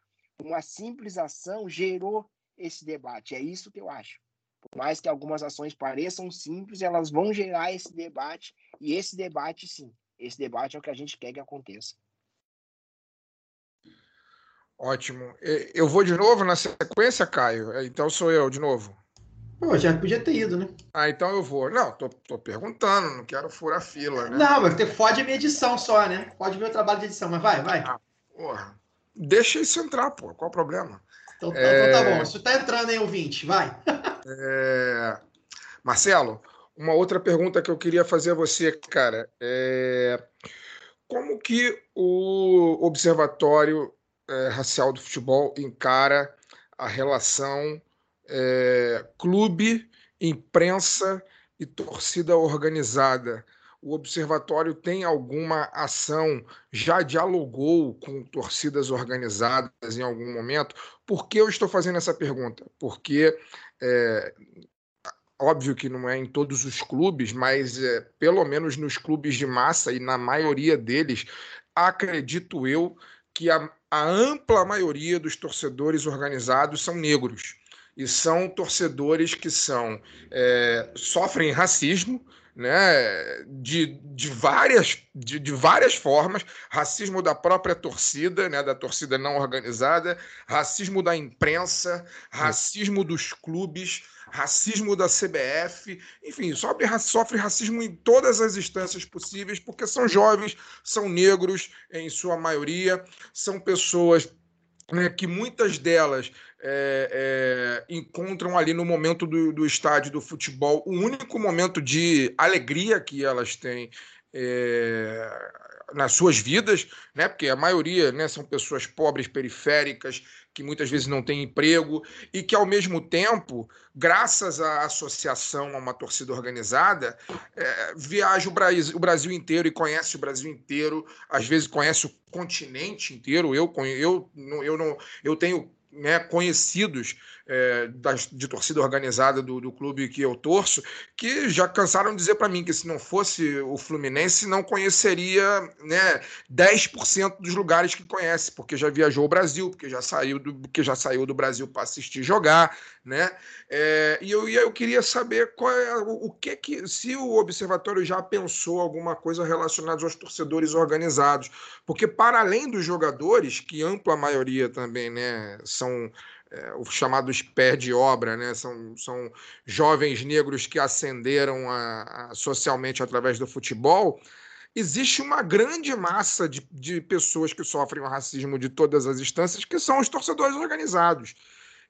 uma simples ação gerou esse debate. É isso que eu acho. Por mais que algumas ações pareçam simples, elas vão gerar esse debate. E esse debate, sim, esse debate é o que a gente quer que aconteça. Ótimo. Eu vou de novo na sequência, Caio. Então sou eu de novo. Pô, já podia ter ido, né? Ah, então eu vou. Não, tô, tô perguntando, não quero furar fila, né? Não, mas fode a minha edição só, né? Pode ver o trabalho de edição, mas vai, vai. Ah, porra. Deixa isso entrar, pô. Qual o problema? Então, tá, é... então tá bom. Isso tá entrando, hein, ouvinte? Vai. é... Marcelo, uma outra pergunta que eu queria fazer a você, cara. É... Como que o Observatório é, Racial do Futebol encara a relação é, clube, imprensa e torcida organizada. O Observatório tem alguma ação? Já dialogou com torcidas organizadas em algum momento? Por que eu estou fazendo essa pergunta? Porque é, óbvio que não é em todos os clubes, mas é, pelo menos nos clubes de massa e na maioria deles, acredito eu que a, a ampla maioria dos torcedores organizados são negros. E são torcedores que são é, sofrem racismo, né, de, de, várias, de, de, várias formas, racismo da própria torcida, né, da torcida não organizada, racismo da imprensa, racismo dos clubes, racismo da CBF, enfim, sofre, sofre racismo em todas as instâncias possíveis, porque são jovens, são negros em sua maioria, são pessoas né, que muitas delas é, é, encontram ali no momento do, do estádio do futebol o único momento de alegria que elas têm é, nas suas vidas, né? Porque a maioria, né, são pessoas pobres, periféricas, que muitas vezes não têm emprego e que ao mesmo tempo, graças à associação a uma torcida organizada, é, viaja o Brasil, o Brasil inteiro e conhece o Brasil inteiro, às vezes conhece o continente inteiro. Eu eu eu não eu tenho né, conhecidos é, das, de torcida organizada do, do, clube que eu torço, que já cansaram de dizer para mim que se não fosse o Fluminense, não conheceria né, 10% dos lugares que conhece, porque já viajou o Brasil, porque já saiu do, porque já saiu do Brasil para assistir jogar, né? É, e eu, eu queria saber qual é o, o que que se o observatório já pensou alguma coisa relacionada aos torcedores organizados, porque para além dos jogadores, que ampla maioria também, né, são é, os chamados pé de obra, né? São, são jovens negros que ascenderam a, a, socialmente através do futebol. Existe uma grande massa de, de pessoas que sofrem o racismo de todas as instâncias, que são os torcedores organizados.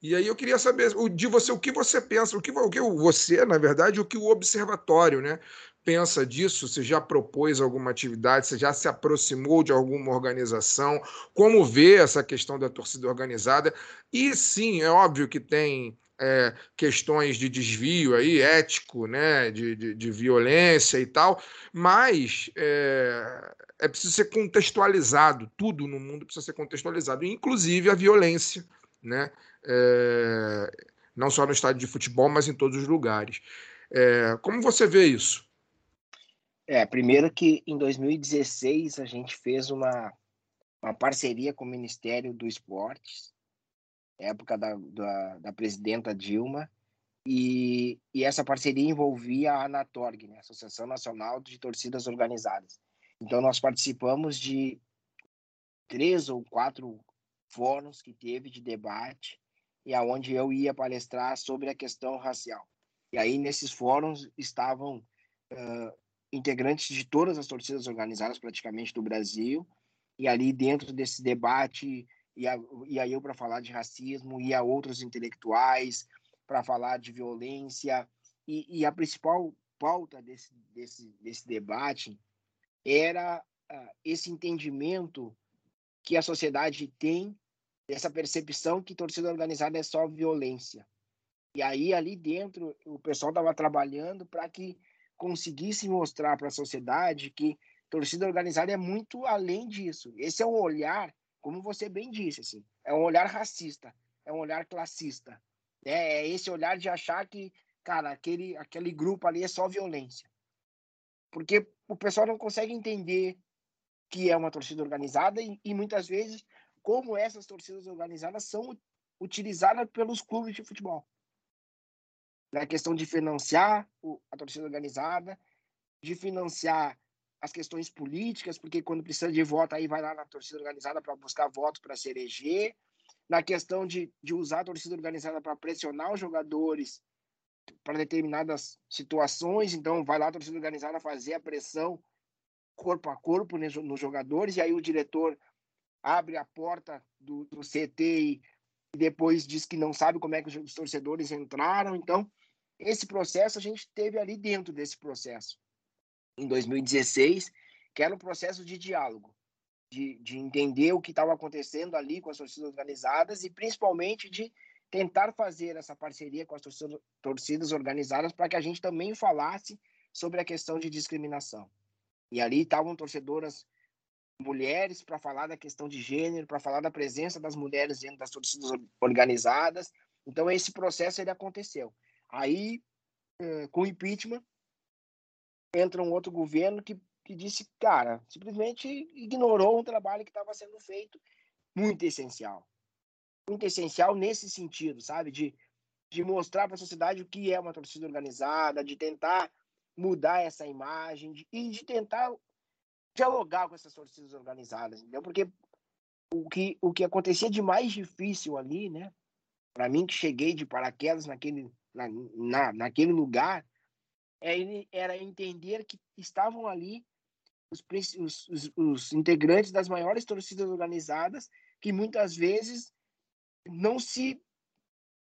E aí eu queria saber de você o que você pensa, o que, o que você, na verdade, o que o observatório, né? Pensa disso? Você já propôs alguma atividade? Você já se aproximou de alguma organização? Como vê essa questão da torcida organizada? E sim, é óbvio que tem é, questões de desvio aí, ético, né, de, de, de violência e tal, mas é, é, preciso ser contextualizado, tudo no mundo precisa ser contextualizado, inclusive a violência, né, é, não só no estádio de futebol, mas em todos os lugares. É, como você vê isso? É, primeiro que em 2016 a gente fez uma, uma parceria com o Ministério do Esportes, época da, da, da presidenta Dilma, e, e, essa parceria envolvia a Anatorg, né, Associação Nacional de Torcidas Organizadas. Então nós participamos de três ou quatro fóruns que teve de debate e aonde eu ia palestrar sobre a questão racial. E aí nesses fóruns estavam uh, integrantes de todas as torcidas organizadas praticamente do Brasil, e ali dentro desse debate ia, ia eu para falar de racismo, ia outros intelectuais para falar de violência, e, e, a principal pauta desse, desse, desse debate era uh, esse entendimento que a sociedade tem dessa percepção que torcida organizada é só violência. E aí ali dentro o pessoal estava trabalhando para que conseguisse mostrar para a sociedade que torcida organizada é muito além disso. Esse é um olhar, como você bem disse, assim, é um olhar racista, é um olhar classista. É, é esse olhar de achar que, cara, aquele, aquele grupo ali é só violência. Porque o pessoal não consegue entender que é uma torcida organizada e, e muitas vezes como essas torcidas organizadas são utilizadas pelos clubes de futebol na questão de financiar a torcida organizada, de financiar as questões políticas, porque quando precisa de voto, aí vai lá na torcida organizada para buscar votos para se eleger, na questão de, de usar a torcida organizada para pressionar os jogadores para determinadas situações, então vai lá a torcida organizada fazer a pressão corpo a corpo nos jogadores, e aí o diretor abre a porta do, do CT e depois diz que não sabe como é que os torcedores entraram, então esse processo a gente teve ali dentro desse processo, em 2016, que era um processo de diálogo, de, de entender o que estava acontecendo ali com as torcidas organizadas e principalmente de tentar fazer essa parceria com as torcidas, torcidas organizadas para que a gente também falasse sobre a questão de discriminação. E ali estavam torcedoras mulheres para falar da questão de gênero, para falar da presença das mulheres dentro das torcidas organizadas. Então esse processo ele aconteceu. Aí, é, com o impeachment, entra um outro governo que, que disse, cara, simplesmente ignorou um trabalho que estava sendo feito muito essencial. Muito essencial nesse sentido, sabe? De, de mostrar para a sociedade o que é uma torcida organizada, de tentar mudar essa imagem de, e de tentar dialogar com essas torcidas organizadas, entendeu? Porque o que, o que acontecia de mais difícil ali, né? Para mim, que cheguei de paraquedas naquele na, na, naquele lugar, é, era entender que estavam ali os, os, os, os integrantes das maiores torcidas organizadas que muitas vezes não se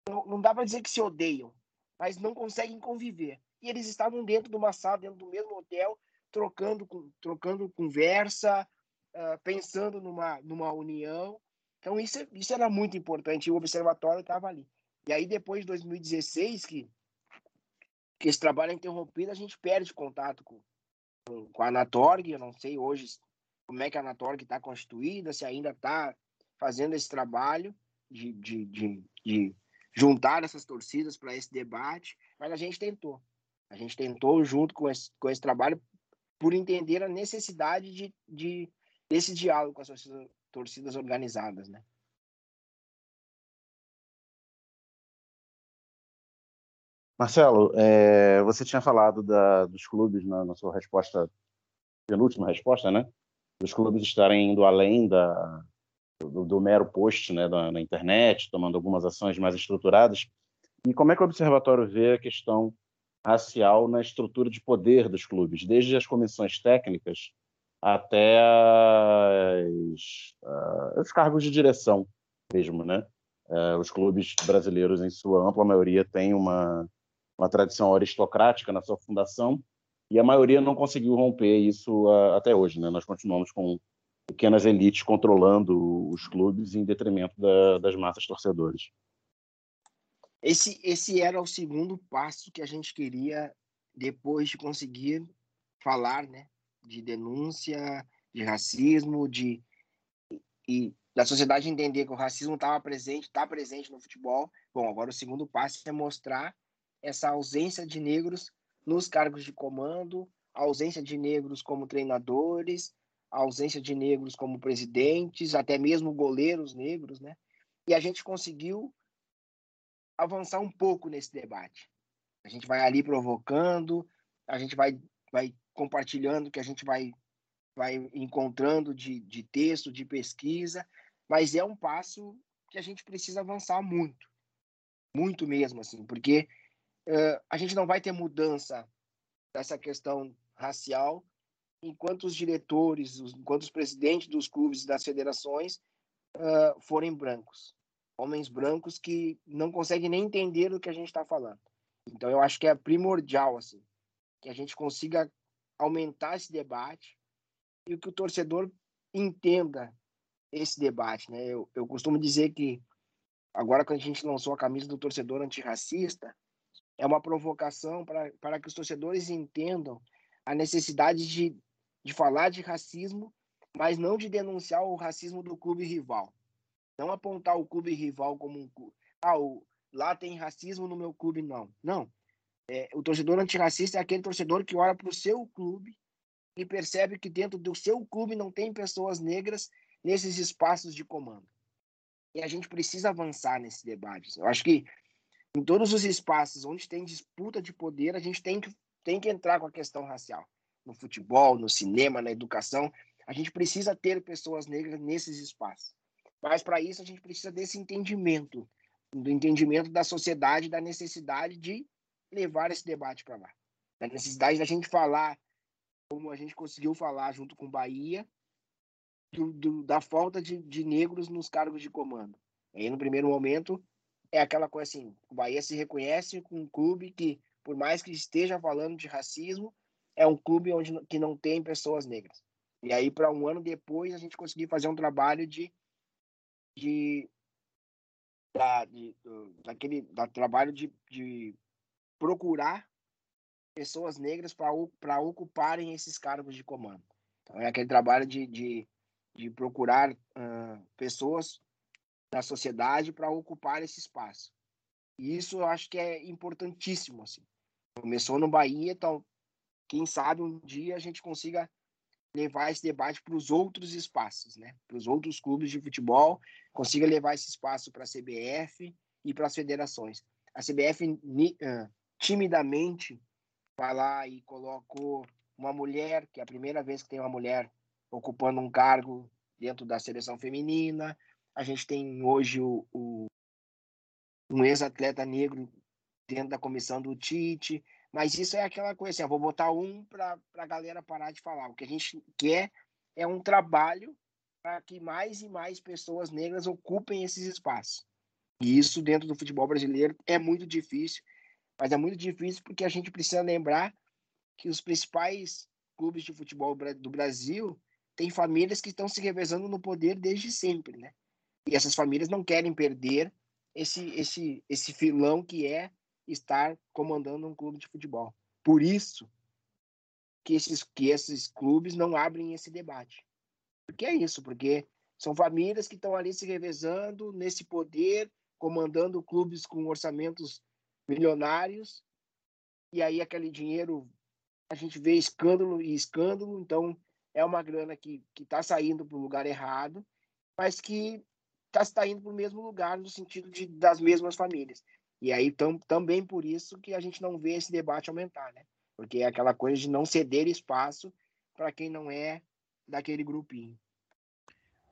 não, não dá para dizer que se odeiam, mas não conseguem conviver. E eles estavam dentro de uma sala, dentro do mesmo hotel, trocando, trocando conversa, uh, pensando numa, numa união. Então, isso, isso era muito importante. O observatório estava ali. E aí, depois de 2016, que, que esse trabalho é interrompido, a gente perde contato com, com a Anatorg. Eu não sei hoje como é que a Anatorg está constituída, se ainda está fazendo esse trabalho de, de, de, de, juntar essas torcidas para esse debate, mas a gente tentou. A gente tentou, junto com esse, com esse trabalho, por entender a necessidade de, de desse diálogo com as torcidas, torcidas organizadas, né? Marcelo, é, você tinha falado da, dos clubes na, na, sua resposta, penúltima resposta, né? Dos clubes estarem indo além da, do, do mero post né, da, na internet, tomando algumas ações mais estruturadas. E como é que o Observatório vê a questão racial na estrutura de poder dos clubes, desde as comissões técnicas até as, uh, os cargos de direção mesmo, né? Uh, os clubes brasileiros, em sua ampla maioria, têm uma, uma tradição aristocrática na sua fundação e a maioria não conseguiu romper isso uh, até hoje, né? Nós continuamos com pequenas elites controlando os clubes em detrimento da, das massas torcedoras. Esse, esse era o segundo passo que a gente queria depois de conseguir falar, né, de denúncia, de racismo, de e da sociedade entender que o racismo estava presente, está presente no futebol. Bom, agora o segundo passo é mostrar essa ausência de negros nos cargos de comando, a ausência de negros como treinadores, a ausência de negros como presidentes, até mesmo goleiros negros, né? E a gente conseguiu avançar um pouco nesse debate. A gente vai ali provocando, a gente vai, vai compartilhando que a gente vai, vai encontrando de, de texto, de pesquisa, mas é um passo que a gente precisa avançar muito, muito mesmo, assim, porque uh, a gente não vai ter mudança dessa questão racial enquanto os diretores, enquanto os presidentes dos clubes e das federações uh, forem brancos homens brancos que não conseguem nem entender o que a gente está falando. Então, eu acho que é primordial assim, que a gente consiga aumentar esse debate e que o torcedor entenda esse debate. Né? Eu, eu costumo dizer que, agora que a gente lançou a camisa do torcedor antirracista, é uma provocação para que os torcedores entendam a necessidade de, de falar de racismo, mas não de denunciar o racismo do clube rival. Não apontar o clube rival como um clube. Ah, o, lá tem racismo no meu clube, não. Não. É, o torcedor antirracista é aquele torcedor que olha para o seu clube e percebe que dentro do seu clube não tem pessoas negras nesses espaços de comando. E a gente precisa avançar nesse debate. Eu acho que em todos os espaços onde tem disputa de poder, a gente tem que, tem que entrar com a questão racial. No futebol, no cinema, na educação, a gente precisa ter pessoas negras nesses espaços. Mas para isso a gente precisa desse entendimento, do entendimento da sociedade, da necessidade de levar esse debate para lá. Da necessidade da gente falar, como a gente conseguiu falar junto com Bahia, do, do, da falta de, de, negros nos cargos de comando. Aí, no primeiro momento, é aquela coisa assim: o Bahia se reconhece com um clube que, por mais que esteja falando de racismo, é um clube onde que não tem pessoas negras. E aí, para um ano depois, a gente conseguiu fazer um trabalho de de, da, de daquele da trabalho de, de procurar pessoas negras para ocuparem esses cargos de comando. Então, é aquele trabalho de, de, de procurar uh, pessoas da sociedade para ocupar esse espaço. E isso eu acho que é importantíssimo. Assim. Começou no Bahia, então, quem sabe um dia a gente consiga levar esse debate para os outros espaços, né? para os outros clubes de futebol, consiga levar esse espaço para a CBF e para as federações. A CBF timidamente vai lá e colocou uma mulher, que é a primeira vez que tem uma mulher ocupando um cargo dentro da seleção feminina. A gente tem hoje o, o um ex-atleta negro dentro da comissão do Tite. Mas isso é aquela coisa assim, eu vou botar um para a galera parar de falar. O que a gente quer é um trabalho para que mais e mais pessoas negras ocupem esses espaços. E isso dentro do futebol brasileiro é muito difícil, mas é muito difícil porque a gente precisa lembrar que os principais clubes de futebol do Brasil têm famílias que estão se revezando no poder desde sempre, né? E essas famílias não querem perder esse esse esse filão que é estar comandando um clube de futebol. Por isso que esses, que esses clubes não abrem esse debate. Porque é isso, porque são famílias que estão ali se revezando nesse poder, comandando clubes com orçamentos milionários, e aí aquele dinheiro a gente vê escândalo e escândalo, então é uma grana que está saindo para o lugar errado, mas que está saindo para o mesmo lugar no sentido de, das mesmas famílias. E aí tam, também por isso que a gente não vê esse debate aumentar, né? Porque é aquela coisa de não ceder espaço para quem não é daquele grupinho.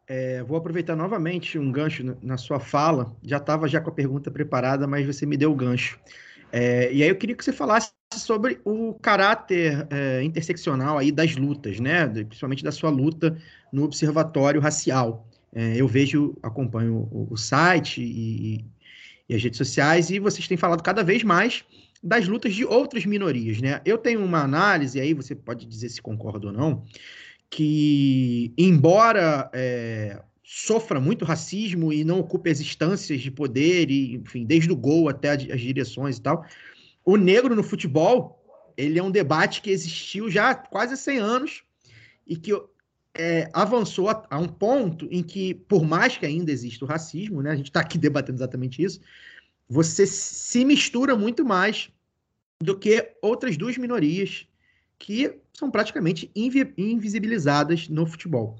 É, vou aproveitar novamente um gancho na sua fala. Já estava já com a pergunta preparada, mas você me deu o gancho. É, e aí eu queria que você falasse sobre o caráter é, interseccional aí das lutas, né? Principalmente da sua luta no observatório racial. É, eu vejo, acompanho o, o site e, e, as redes sociais e vocês têm falado cada vez mais das lutas de outras minorias, né? Eu tenho uma análise, aí você pode dizer se concorda ou não, que embora é, sofra muito racismo e não ocupe as instâncias de poder, e, enfim, desde o gol até as direções e tal, o negro no futebol, ele é um debate que existiu já há quase 100 anos e que é, avançou a, a, um ponto em que, por mais que ainda exista o racismo, né, a gente está aqui debatendo exatamente isso, você se mistura muito mais do que outras duas minorias que são praticamente invi invisibilizadas no futebol,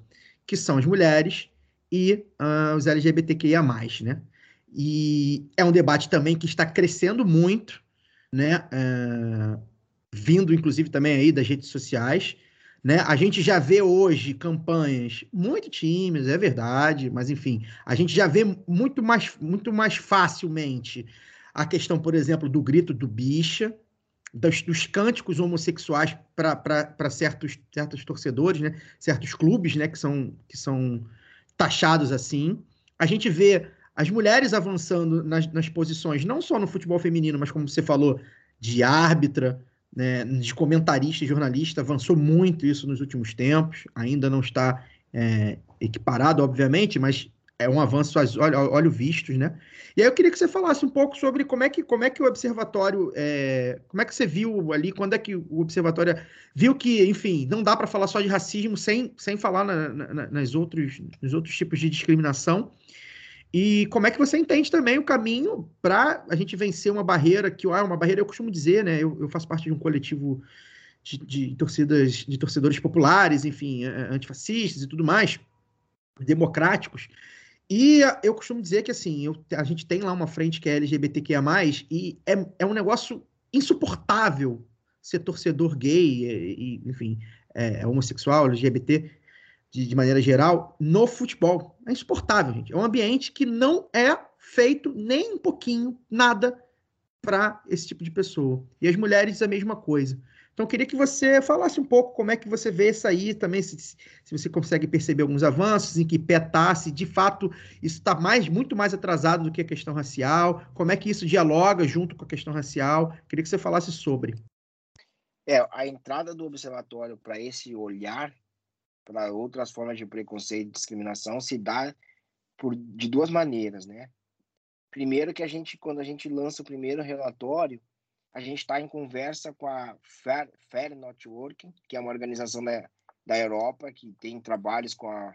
que são as mulheres e uh, os LGBTQIA+, né? E é um debate também que está crescendo muito, né? Uh, vindo, inclusive, também aí das redes sociais, né? A gente já vê hoje campanhas muito tímidas, é verdade, mas enfim, a gente já vê muito mais, muito mais facilmente a questão, por exemplo, do grito do bicha, dos, dos cânticos homossexuais para certos, certos torcedores, né? certos clubes né? que, são, que são taxados assim. A gente vê as mulheres avançando nas, nas posições, não só no futebol feminino, mas como você falou, de árbitra, né, de comentarista e jornalista, avançou muito isso nos últimos tempos, ainda não está é, equiparado, obviamente, mas é um avanço olho, olho vistos, né? E aí eu queria que você falasse um pouco sobre como é que, como é que o observatório, é, como é que você viu ali, quando é que o observatório viu que, enfim, não dá para falar só de racismo sem, sem falar na, na, nas outros, nos outros tipos de discriminação. E como é que você entende também o caminho para a gente vencer uma barreira que ah, uma barreira eu costumo dizer, né? Eu, eu faço parte de um coletivo de, de, torcidas, de torcedores populares, enfim, antifascistas e tudo mais, democráticos. E eu costumo dizer que assim, eu, a gente tem lá uma frente que é LGBTQIA, e é, é um negócio insuportável ser torcedor gay, e, enfim, é, é homossexual, LGBT, de, de, maneira geral, no futebol. É insuportável, gente. É um ambiente que não é feito nem um pouquinho, nada, para esse tipo de pessoa. E as mulheres, a mesma coisa. Então, queria que você falasse um pouco como é que você vê isso aí também, se, se você consegue perceber alguns avanços, em que pé tá, se de fato isso está mais, muito mais atrasado do que a questão racial, como é que isso dialoga junto com a questão racial. Queria que você falasse sobre. É, a entrada do observatório para esse olhar para outras formas de preconceito e discriminação se dá por, de duas maneiras, né? Primeiro que a gente, quando a gente lança o primeiro relatório, a gente está em conversa com a Fair, Fair Networking, que é uma organização da, da Europa que tem trabalhos com a,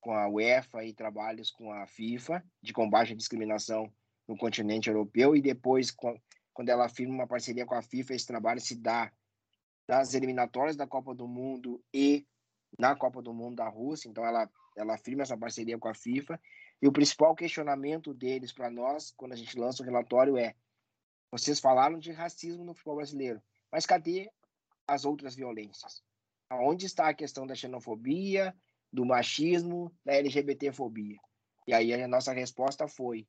com a UEFA e trabalhos com a FIFA de combate à discriminação no continente europeu e depois quando ela firma uma parceria com a FIFA esse trabalho se dá das eliminatórias da Copa do Mundo e na Copa do Mundo da Rússia então ela ela firma essa parceria com a FIFA e o principal questionamento deles para nós quando a gente lança o relatório é vocês falaram de racismo no futebol brasileiro, mas cadê as outras violências? Onde está a questão da xenofobia, do machismo, da LGBTfobia? E aí a nossa resposta foi: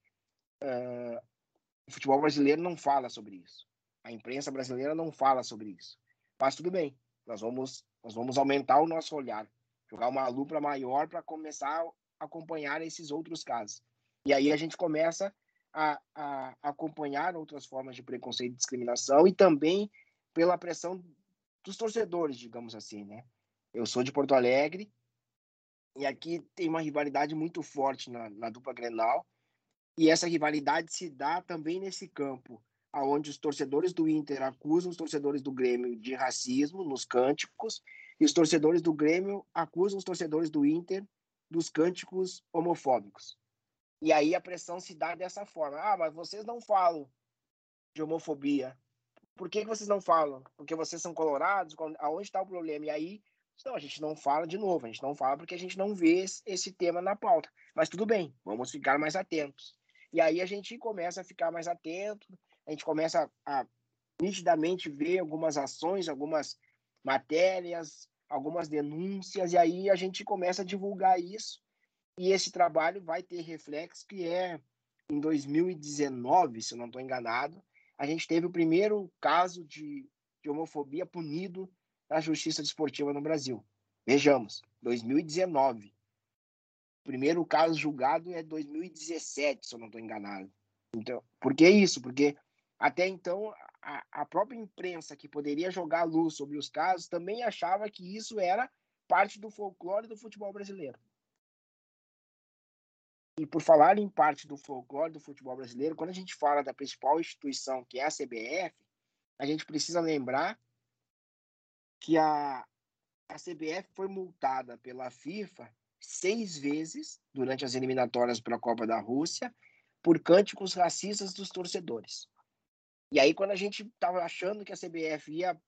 uh, o futebol brasileiro não fala sobre isso. A imprensa brasileira não fala sobre isso. Mas tudo bem, nós vamos, nós vamos aumentar o nosso olhar, jogar uma lupa maior para começar a acompanhar esses outros casos. E aí a gente começa a, a acompanhar outras formas de preconceito e discriminação e também pela pressão dos torcedores, digamos assim, né? Eu sou de Porto Alegre e aqui tem uma rivalidade muito forte na, na dupla Grenal e essa rivalidade se dá também nesse campo, aonde os torcedores do Inter acusam os torcedores do Grêmio de racismo nos cânticos e os torcedores do Grêmio acusam os torcedores do Inter dos cânticos homofóbicos. E aí a pressão se dá dessa forma. Ah, mas vocês não falam de homofobia. Por que, que vocês não falam? Porque vocês são colorados? Aonde está o problema? E aí, não, a gente não fala de novo, a gente não fala porque a gente não vê esse tema na pauta. Mas tudo bem, vamos ficar mais atentos. E aí a gente começa a ficar mais atento, a gente começa a nitidamente ver algumas ações, algumas matérias, algumas denúncias, e aí a gente começa a divulgar isso. E esse trabalho vai ter reflexo, que é em 2019, se eu não estou enganado, a gente teve o primeiro caso de, de homofobia punido na justiça desportiva no Brasil. Vejamos, 2019. O primeiro caso julgado é 2017, se eu não estou enganado. Então, por que isso? Porque até então a, a própria imprensa que poderia jogar luz sobre os casos também achava que isso era parte do folclore do futebol brasileiro. E por falar em parte do folclore do futebol brasileiro, quando a gente fala da principal instituição, que é a CBF, a gente precisa lembrar que a, a CBF foi multada pela FIFA seis vezes durante as eliminatórias para a Copa da Rússia por cânticos racistas dos torcedores. E aí, quando a gente estava achando que a CBF ia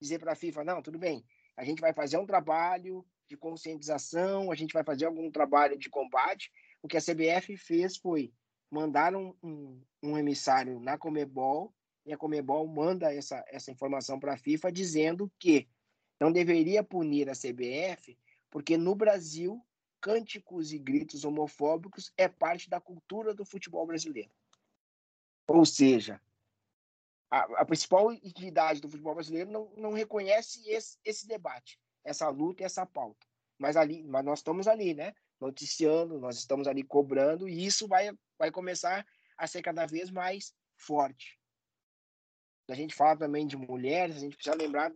dizer para a FIFA, não, tudo bem, a gente vai fazer um trabalho de conscientização, a gente vai fazer algum trabalho de combate, o que a CBF fez foi mandar um, um, um emissário na Comebol, e a Comebol manda essa, essa informação para a FIFA dizendo que não deveria punir a CBF, porque no Brasil, cânticos e gritos homofóbicos é parte da cultura do futebol brasileiro. Ou seja, a, a, principal entidade do futebol brasileiro não, não reconhece esse, esse debate, essa luta e essa pauta. Mas ali, mas nós estamos ali, né? Noticiando, nós estamos ali cobrando e isso vai, vai começar a ser cada vez mais forte. A gente fala também de mulheres, a gente precisa lembrar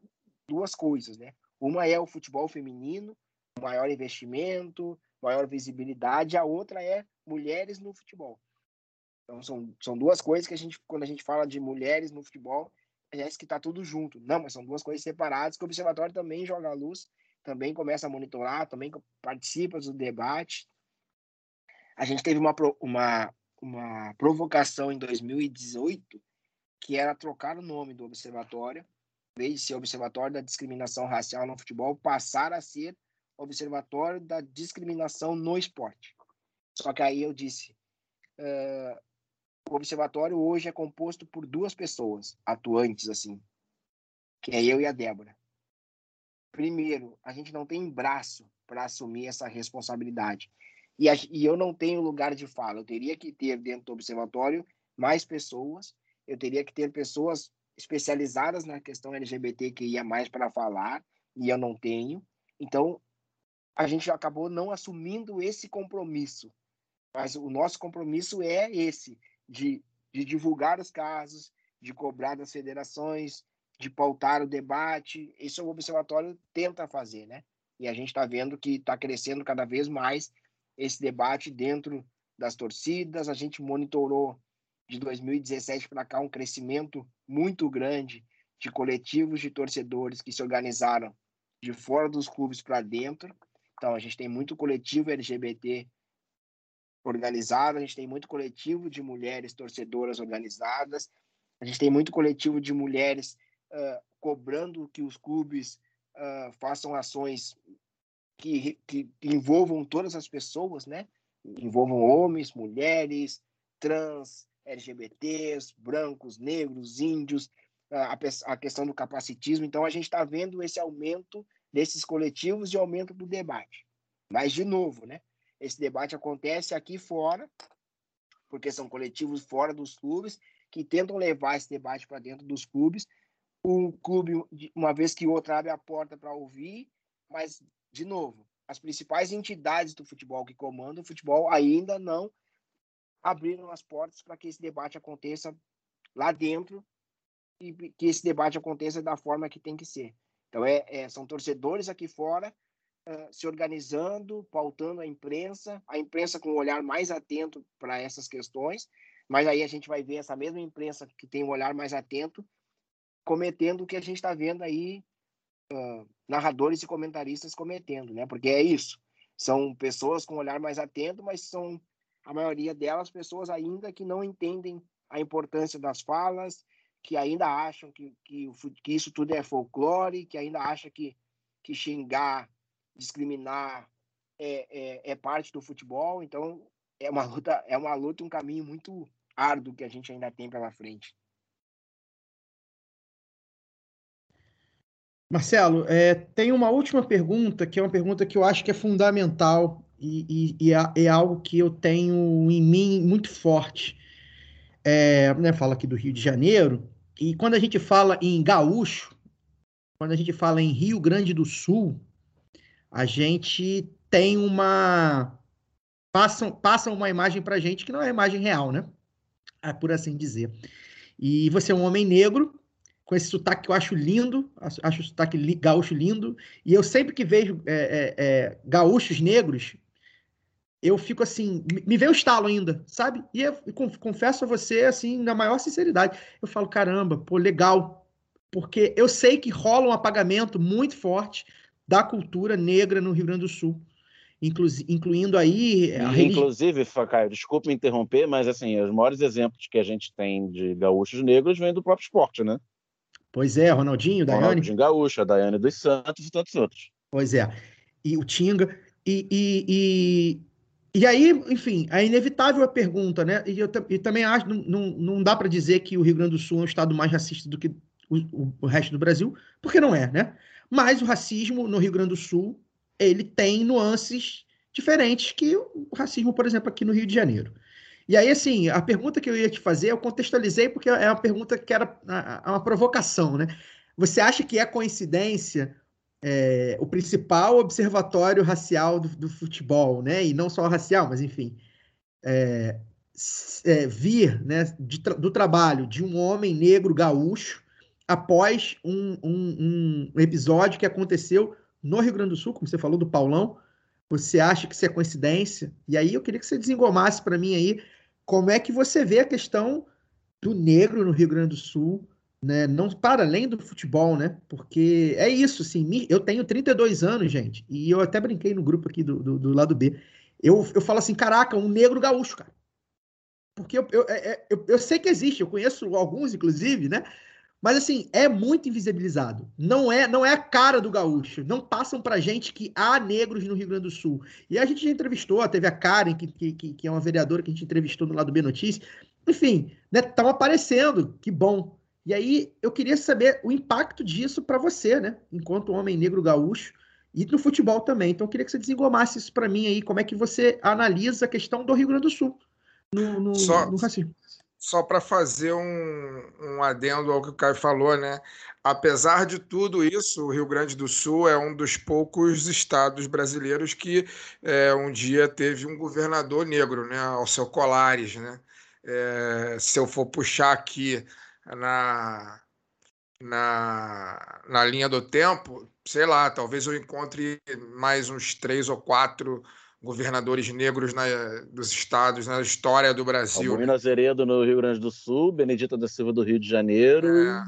duas coisas, né? Uma é o futebol feminino, maior investimento, maior visibilidade, a outra é mulheres no futebol. Então, são, são duas coisas que a gente, quando a gente fala de mulheres no futebol, parece que está tudo junto. Não, mas são duas coisas separadas que o observatório também joga a luz, também começa a monitorar, também participa do debate. A gente teve uma, uma, uma provocação em 2018 que era trocar o nome do observatório, em vez de ser Observatório da Discriminação Racial no Futebol, passar a ser Observatório da Discriminação no Esporte. Só que aí eu disse, uh, o observatório hoje é composto por duas pessoas atuantes, assim, que é eu e a Débora. Primeiro, a gente não tem braço para assumir essa responsabilidade. E, a, e eu não tenho lugar de fala. Eu teria que ter dentro do observatório mais pessoas, eu teria que ter pessoas especializadas na questão LGBT que ia mais para falar, e eu não tenho. Então, a gente acabou não assumindo esse compromisso. Mas o nosso compromisso é esse, de, de divulgar os casos, de cobrar das federações, de pautar o debate. Isso o observatório tenta fazer, né? E a gente está vendo que está crescendo cada vez mais esse debate dentro das torcidas. A gente monitorou de 2017 para cá um crescimento muito grande de coletivos de torcedores que se organizaram de fora dos clubes para dentro. Então, a gente tem muito coletivo LGBT organizado, a gente tem muito coletivo de mulheres torcedoras organizadas, a gente tem muito coletivo de mulheres uh, cobrando que os clubes uh, façam ações que, que, envolvam todas as pessoas, né? Envolvam homens, mulheres, trans, LGBTs, brancos, negros, índios, a, a questão do capacitismo. Então, a gente está vendo esse aumento desses coletivos e aumento do debate. Mas, de novo, né? Esse debate acontece aqui fora, porque são coletivos fora dos clubes que tentam levar esse debate para dentro dos clubes. Um clube, uma vez que o outro abre a porta para ouvir, mas, de novo, as principais entidades do futebol que comandam o futebol ainda não abriram as portas para que esse debate aconteça lá dentro e que esse debate aconteça da forma que tem que ser. Então, é, é são torcedores aqui fora se organizando, pautando a imprensa, a imprensa com um olhar mais atento para essas questões, mas aí a gente vai ver essa mesma imprensa que tem um olhar mais atento cometendo o que a gente está vendo aí, uh, narradores e comentaristas cometendo, né? Porque é isso, são pessoas com um olhar mais atento, mas são a maioria delas pessoas ainda que não entendem a importância das falas, que ainda acham que, que, que isso tudo é folclore, que ainda acham que, que xingar, discriminar é, é, é parte do futebol. Então, é uma luta, é uma luta, um caminho muito árduo que a gente ainda tem pela frente. Marcelo, é, tem uma última pergunta, que é uma pergunta que eu acho que é fundamental e, e, e é, é, algo que eu tenho em mim muito forte. É, né, fala aqui do Rio de Janeiro, e quando a gente fala em gaúcho, quando a gente fala em Rio Grande do Sul, a gente tem uma. Passam, passam uma imagem para gente que não é a imagem real, né? É por assim dizer. E você é um homem negro, com esse sotaque que eu acho lindo, acho o sotaque gaúcho lindo, e eu sempre que vejo é, é, é, gaúchos negros, eu fico assim, me vem o estalo ainda, sabe? E eu confesso a você, assim, na maior sinceridade, eu falo, caramba, pô, legal, porque eu sei que rola um apagamento muito forte da cultura negra no Rio Grande do Sul, inclu incluindo aí... A Inclusive, Facaio, desculpe me interromper, mas assim, os maiores exemplos que a gente tem de gaúchos negros vêm do próprio esporte, né? Pois é, Ronaldinho, Daiane. Ronaldinho Gaúcho, a Daiane dos Santos e tantos outros. Pois é. E o Tinga. E, e, e, e aí, enfim, é inevitável a pergunta, né? E eu também acho, não, não, dá para dizer que o Rio Grande do Sul é um estado mais racista do que o, o resto do Brasil, porque não é, né? Mas o racismo no Rio Grande do Sul, ele tem nuances diferentes que o racismo, por exemplo, aqui no Rio de Janeiro. E aí, assim, a pergunta que eu ia te fazer, eu contextualizei porque é uma pergunta que era uma provocação, né? Você acha que é coincidência é, o principal observatório racial do, do, futebol, né? E não só racial, mas enfim, é, é, vir né, de, do trabalho de um homem negro gaúcho após um, um, um episódio que aconteceu no Rio Grande do Sul, como você falou, do Paulão, você acha que isso é coincidência? E aí eu queria que você desengomasse para mim aí como é que você vê a questão do negro no Rio Grande do Sul, né? Não para além do futebol, né? Porque é isso, assim, eu tenho 32 anos, gente, e eu até brinquei no grupo aqui do, do, do lado B. Eu, eu falo assim, caraca, um negro gaúcho, cara. Porque eu, eu, é, é, eu, eu sei que existe, eu conheço alguns, inclusive, né? Mas assim, é muito invisibilizado. Não é, não é a cara do gaúcho. Não passam pra gente que há negros no Rio Grande do Sul. E a gente já entrevistou, teve a Karen, que, que, que é uma vereadora que a gente entrevistou no lado B Notícias. Enfim, estão né, aparecendo, que bom. E aí eu queria saber o impacto disso para você, né? Enquanto homem negro gaúcho e no futebol também. Então eu queria que você desengomasse isso para mim aí, como é que você analisa a questão do Rio Grande do Sul no, no, Só... no racismo só para fazer um, um adendo ao que o Caio falou, né? Apesar de tudo isso, o Rio Grande do Sul é um dos poucos estados brasileiros que é, um dia teve um governador negro, né? Alceu Colares, né? É, se eu for puxar aqui na, na, na linha do tempo, sei lá, talvez eu encontre mais uns três ou quatro governadores negros na, dos estados na história do Brasil. Albuino Azeredo no Rio Grande do Sul, Benedita da Silva do Rio de Janeiro, é.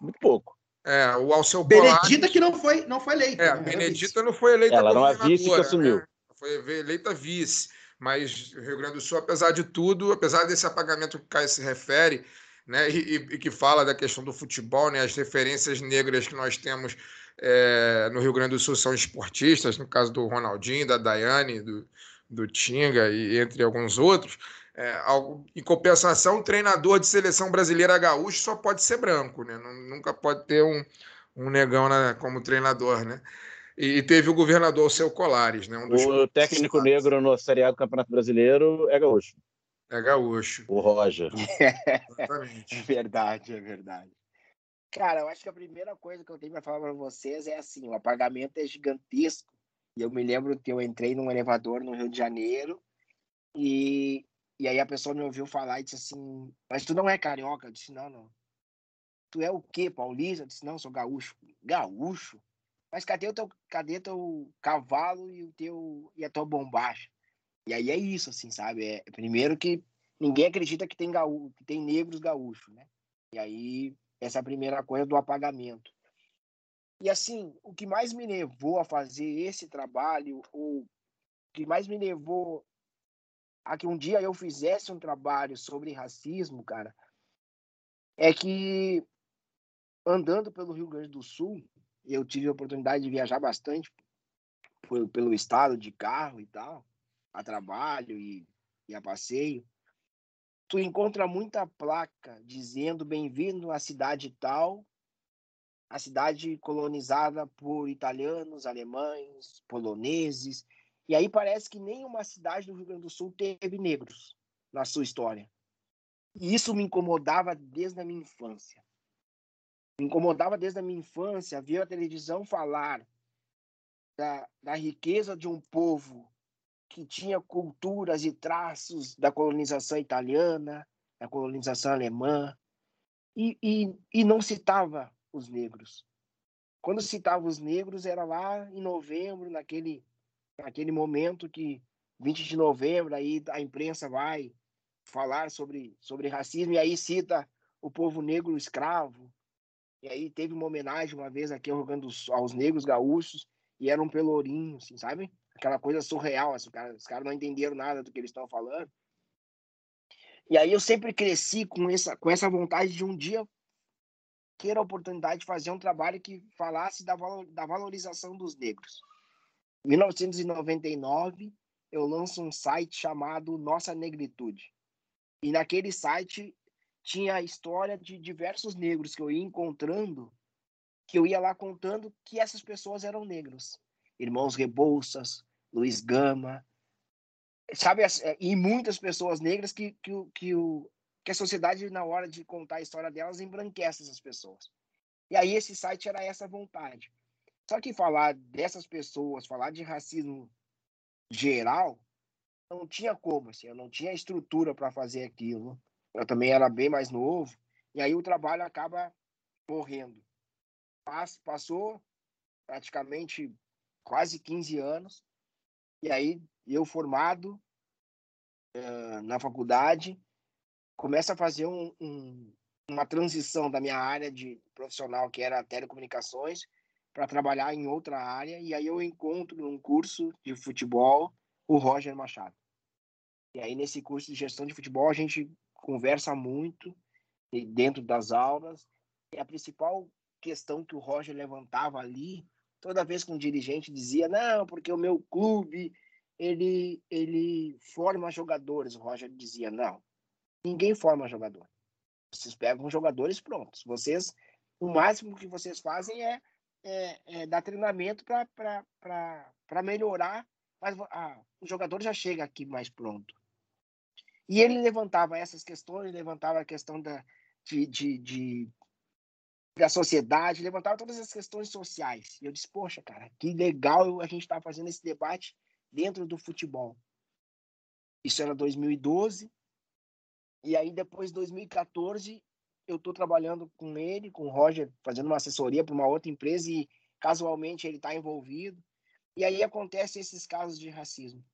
muito pouco. É, o Alceu Benedita que não foi, não foi eleita. É, né? Benedita não foi eleita Ela era uma vice que assumiu. Né? Foi eleita vice. Mas o Rio Grande do Sul, apesar de tudo, apesar desse apagamento que o Caio se refere, né, e, e, que fala da questão do futebol, né, as referências negras que nós temos é, no Rio Grande do Sul são esportistas, no caso do Ronaldinho, da Daiane, do, do Tinga e entre alguns outros. É, em compensação, um treinador de seleção brasileira gaúcho só pode ser branco, né? Nunca pode ter um, um negão na, como treinador, né? E, e teve o governador Seu Colares, né? Um o técnico negro no Série do Campeonato Brasileiro é gaúcho. É gaúcho. O Roger. Exatamente. É verdade, é verdade. Cara, eu acho que a primeira coisa que eu tenho para falar para vocês é assim: o apagamento é gigantesco. E eu me lembro que eu entrei num elevador no Rio de Janeiro e, e aí a pessoa me ouviu falar e disse assim: Mas tu não é carioca? Eu disse: Não, não. Tu é o quê, paulista? Eu disse: Não, sou gaúcho. Gaúcho? Mas cadê o teu, cadê teu cavalo e, o teu, e a tua bombacha? E aí é isso, assim, sabe? É, primeiro que ninguém acredita que tem, gaú que tem negros gaúchos, né? E aí essa é a primeira coisa do apagamento. E assim, o que mais me levou a fazer esse trabalho, ou o que mais me levou a que um dia eu fizesse um trabalho sobre racismo, cara, é que andando pelo Rio Grande do Sul, eu tive a oportunidade de viajar bastante por, pelo estado de carro e tal, a trabalho e, e a passeio. Tu encontra muita placa dizendo bem-vindo à cidade tal, a cidade colonizada por italianos, alemães, poloneses, e aí parece que nenhuma cidade do Rio Grande do Sul teve negros na sua história. E isso me incomodava desde a minha infância. Me incomodava desde a minha infância ver a televisão falar da, da riqueza de um povo que tinha culturas e traços da colonização italiana, da colonização alemã, e, e, e não citava os negros. Quando citava os negros, era lá em novembro, naquele aquele momento que 20 de novembro aí a imprensa vai falar sobre sobre racismo e aí cita o povo negro escravo e aí teve uma homenagem uma vez aqui ao Rio Grande do Sul, aos negros gaúchos e era um pelourinho, assim, sabe? Aquela coisa surreal, assim, os caras não entenderam nada do que eles estão falando. E aí eu sempre cresci com essa com essa vontade de um dia ter a oportunidade de fazer um trabalho que falasse da, da valorização dos negros. 1999, eu lanço um site chamado Nossa Negritude. E naquele site tinha a história de diversos negros que eu ia encontrando, que eu ia lá contando que essas pessoas eram negros. Irmãos Rebouças, Luiz Gama, sabe? E muitas pessoas negras que, que, que, o, que a sociedade, na hora de contar a história delas, embranquece essas pessoas. E aí esse site era essa vontade. Só que falar dessas pessoas, falar de racismo geral, não tinha como, assim, eu não tinha estrutura para fazer aquilo. Eu também era bem mais novo, e aí o trabalho acaba morrendo. Passou praticamente quase 15 anos, e aí eu formado uh, na faculdade, começo a fazer um, um, uma transição da minha área de profissional, que era telecomunicações, para trabalhar em outra área. E aí eu encontro num curso de futebol o Roger Machado. E aí nesse curso de gestão de futebol a gente conversa muito dentro das aulas. E a principal questão que o Roger levantava ali, toda vez que um dirigente dizia: "Não, porque o meu clube ele ele forma jogadores", o Roger dizia: "Não. Ninguém forma jogador. Vocês pegam jogadores prontos. Vocês o máximo que vocês fazem é é, é, dar treinamento para melhorar, mas ah, o jogador já chega aqui mais pronto. E ele levantava essas questões, levantava a questão da, de, de, de, da sociedade, levantava todas as questões sociais. E eu disse, poxa, cara, que legal a gente estar tá fazendo esse debate dentro do futebol. Isso era 2012. E aí, depois, 2014, eu estou trabalhando com ele, com o Roger, fazendo uma assessoria para uma outra empresa e casualmente ele está envolvido. E aí acontece esses casos de racismo.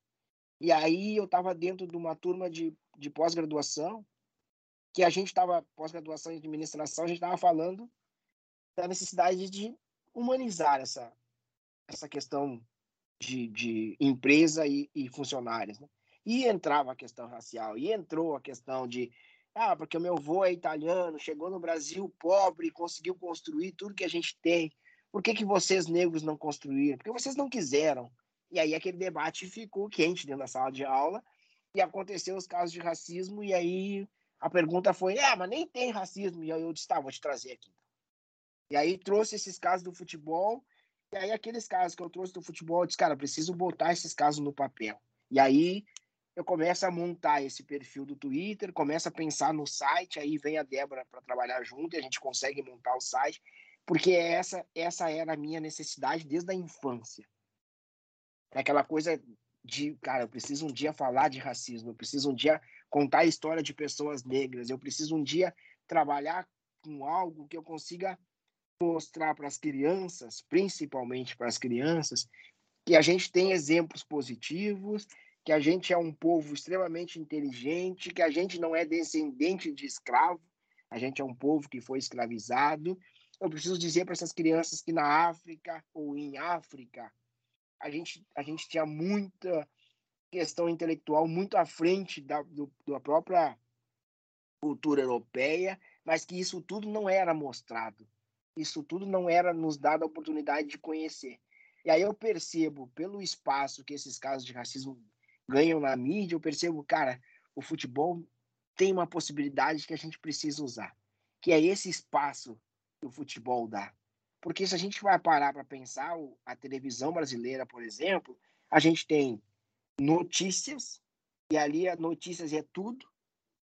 E aí eu estava dentro de uma turma de, de pós-graduação, que a gente estava, pós-graduação em administração, a gente estava falando da necessidade de humanizar essa, essa questão de, de empresa e, e funcionários. Né? E entrava a questão racial, e entrou a questão de ah, porque o meu avô é italiano, chegou no Brasil pobre, conseguiu construir tudo que a gente tem. Por que, que vocês negros não construíram? Porque vocês não quiseram. E aí aquele debate ficou quente dentro da sala de aula e aconteceu os casos de racismo e aí a pergunta foi, é, mas nem tem racismo. E aí eu disse, tá, vou te trazer aqui. E aí trouxe esses casos do futebol e aí aqueles casos que eu trouxe do futebol, eu disse, cara, preciso botar esses casos no papel. E aí eu começo a montar esse perfil do Twitter, começo a pensar no site, aí vem a Débora para trabalhar junto e a gente consegue montar o site, porque essa essa era a minha necessidade desde a infância. É aquela coisa de, cara, eu preciso um dia falar de racismo, eu preciso um dia contar a história de pessoas negras, eu preciso um dia trabalhar com algo que eu consiga mostrar para as crianças, principalmente para as crianças, que a gente tem exemplos positivos, que a gente é um povo extremamente inteligente, que a gente não é descendente de escravo, a gente é um povo que foi escravizado. Eu preciso dizer para essas crianças que na África ou em África, a gente, a gente tinha muita questão intelectual muito à frente da, do, da própria cultura europeia, mas que isso tudo não era mostrado. Isso tudo não era nos dado a oportunidade de conhecer. E aí eu percebo, pelo espaço que esses casos de racismo ganham na mídia, eu percebo, cara, o futebol tem uma possibilidade que a gente precisa usar, que é esse espaço que o futebol dá. Porque se a gente vai parar para pensar, a televisão brasileira, por exemplo, a gente tem notícias, e ali notícias é tudo,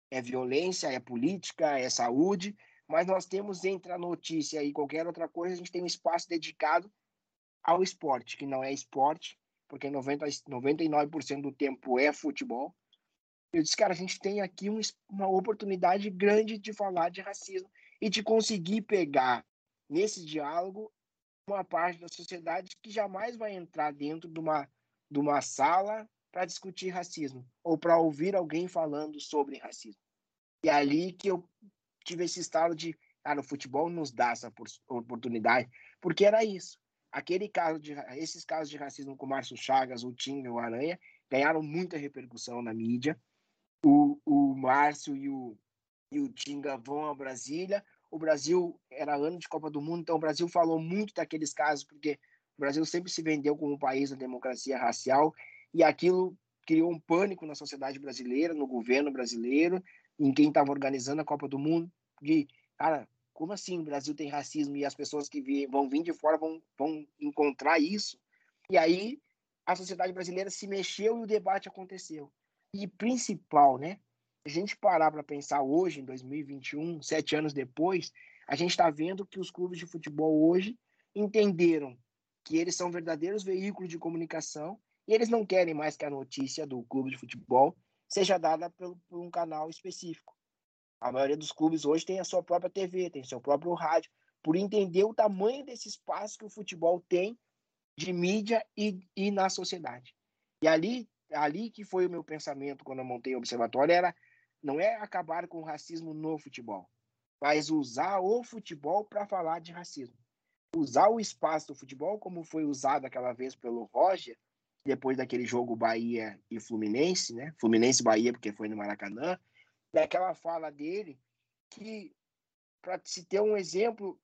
é violência, é política, é saúde, mas nós temos entre a notícia e qualquer outra coisa, a gente tem um espaço dedicado ao esporte, que não é esporte, porque 90, 99% do tempo é futebol. Eu disse, cara, a gente tem aqui um, uma oportunidade grande de falar de racismo e de conseguir pegar nesse diálogo uma parte da sociedade que jamais vai entrar dentro de uma, de uma sala para discutir racismo ou para ouvir alguém falando sobre racismo. E é ali que eu tive esse estado de, cara, o futebol nos dá essa oportunidade, porque era isso. Aquele caso de, esses casos de racismo com o Márcio Chagas, o Tinga, o Aranha, ganharam muita repercussão na mídia. O, o Márcio e o, e o Tinga vão a Brasília. O Brasil era ano de Copa do Mundo, então o Brasil falou muito daqueles casos, porque o Brasil sempre se vendeu como um país da democracia racial, e aquilo criou um pânico na sociedade brasileira, no governo brasileiro, em quem estava organizando a Copa do Mundo, de, cara, como assim o Brasil tem racismo e as pessoas que vão vir de fora vão, vão encontrar isso? E aí a sociedade brasileira se mexeu e o debate aconteceu. E principal, né? A gente parar para pensar hoje, em 2021, sete anos depois, a gente está vendo que os clubes de futebol hoje entenderam que eles são verdadeiros veículos de comunicação e eles não querem mais que a notícia do clube de futebol seja dada por, por um canal específico. A maioria dos clubes hoje tem a sua própria TV, tem seu próprio rádio, por entender o tamanho desse espaço que o futebol tem de mídia e, e na sociedade. E ali, ali que foi o meu pensamento quando eu montei o observatório, era não é acabar com o racismo no futebol, mas usar o futebol para falar de racismo. Usar o espaço do futebol, como foi usado aquela vez pelo Roger, depois daquele jogo Bahia e Fluminense, né? Fluminense Bahia, porque foi no Maracanã, daquela fala dele, que, para se ter um exemplo,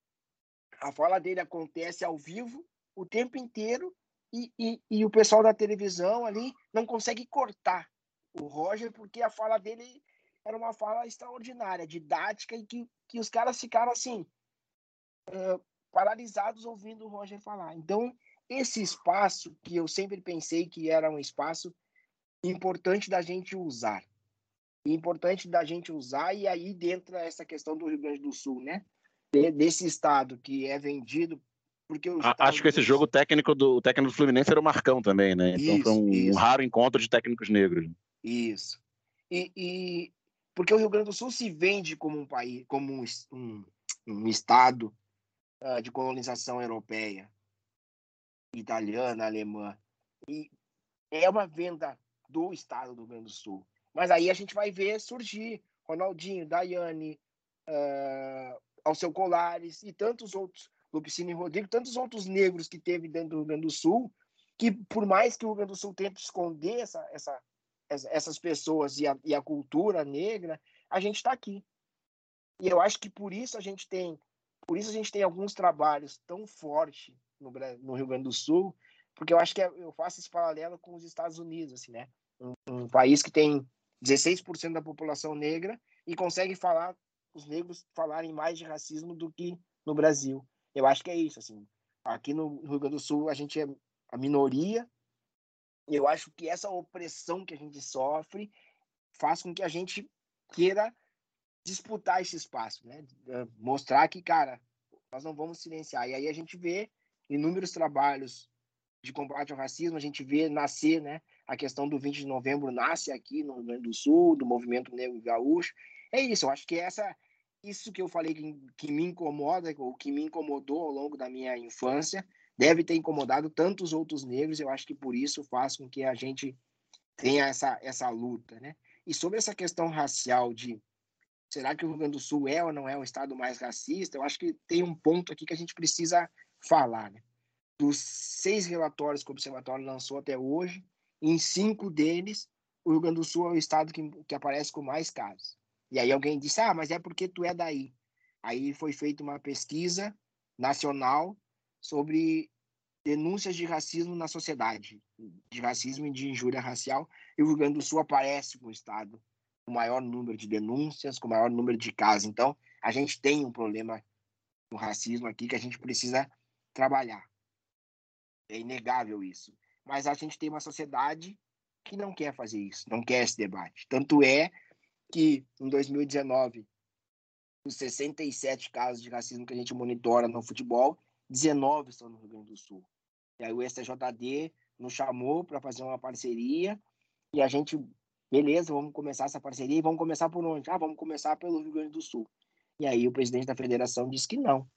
a fala dele acontece ao vivo o tempo inteiro e, e, e o pessoal da televisão ali não consegue cortar o Roger, porque a fala dele era uma fala extraordinária, didática, e que, que os caras ficaram assim, uh, paralisados ouvindo o Roger falar. Então, esse espaço que eu sempre pensei que era um espaço importante da gente usar. Importante da gente usar, e aí dentro essa questão do Rio Grande do Sul, né? Desse estado que é vendido. Porque Acho que esse jogo técnico do técnico do Fluminense era o Marcão também, né? Então isso, foi um, um, raro encontro de técnicos negros. Isso. E, e, porque o Rio Grande do Sul se vende como um país, como um, um, um estado uh, de colonização europeia italiana, alemã. E é uma venda do estado do Rio Grande do Sul. Mas aí a gente vai ver surgir Ronaldinho, Daiane, uh, Alceu Colares e tantos outros, Lupicínio Rodrigo, tantos outros negros que teve dentro do Rio Grande do Sul, que por mais que o Rio Grande do Sul tente esconder essa, essa, essas pessoas e a, e a cultura negra, a gente está aqui. E eu acho que por isso a gente tem, por isso a gente tem alguns trabalhos tão fortes no, no Rio Grande do Sul, porque eu acho que é, eu faço esse paralelo com os Estados Unidos, assim, né? Um, um país que tem 16% da população negra e consegue falar os negros falarem mais de racismo do que no Brasil. Eu acho que é isso, assim. Aqui no Rio Grande do Sul a gente é a minoria. Eu acho que essa opressão que a gente sofre faz com que a gente queira disputar esse espaço, né? Mostrar que, cara, nós não vamos silenciar. E aí a gente vê inúmeros trabalhos de combate ao racismo, a gente vê nascer, né? A questão do 20 de novembro nasce aqui no Rio Grande do Sul, do movimento negro gaúcho. É isso, eu acho que essa isso que eu falei que, que me incomoda, ou que me incomodou ao longo da minha infância, deve ter incomodado tantos outros negros, eu acho que por isso faz com que a gente tenha essa, essa luta, né? E sobre essa questão racial de será que o Rio Grande do Sul é ou não é o estado mais racista, eu acho que tem um ponto aqui que a gente precisa falar, né? Dos seis relatórios que o Observatório lançou até hoje, em cinco deles, o Rio Grande do Sul é o estado que, que aparece com mais casos. E aí alguém disse, ah, mas é porque tu é daí. Aí foi feita uma pesquisa nacional sobre denúncias de racismo na sociedade, de racismo e de injúria racial, e o Rio Grande do Sul aparece como estado com o maior número de denúncias, com o maior número de casos. Então, a gente tem um problema com racismo aqui que a gente precisa trabalhar. É inegável isso. Mas a gente tem uma sociedade que não quer fazer isso, não quer esse debate. Tanto é que em 2019, os 67 casos de racismo que a gente monitora no futebol, 19 estão no Rio Grande do Sul. E aí o STJD nos chamou para fazer uma parceria e a gente, beleza, vamos começar essa parceria e vamos começar por onde? Ah, vamos começar pelo Rio Grande do Sul. E aí o presidente da federação disse que não,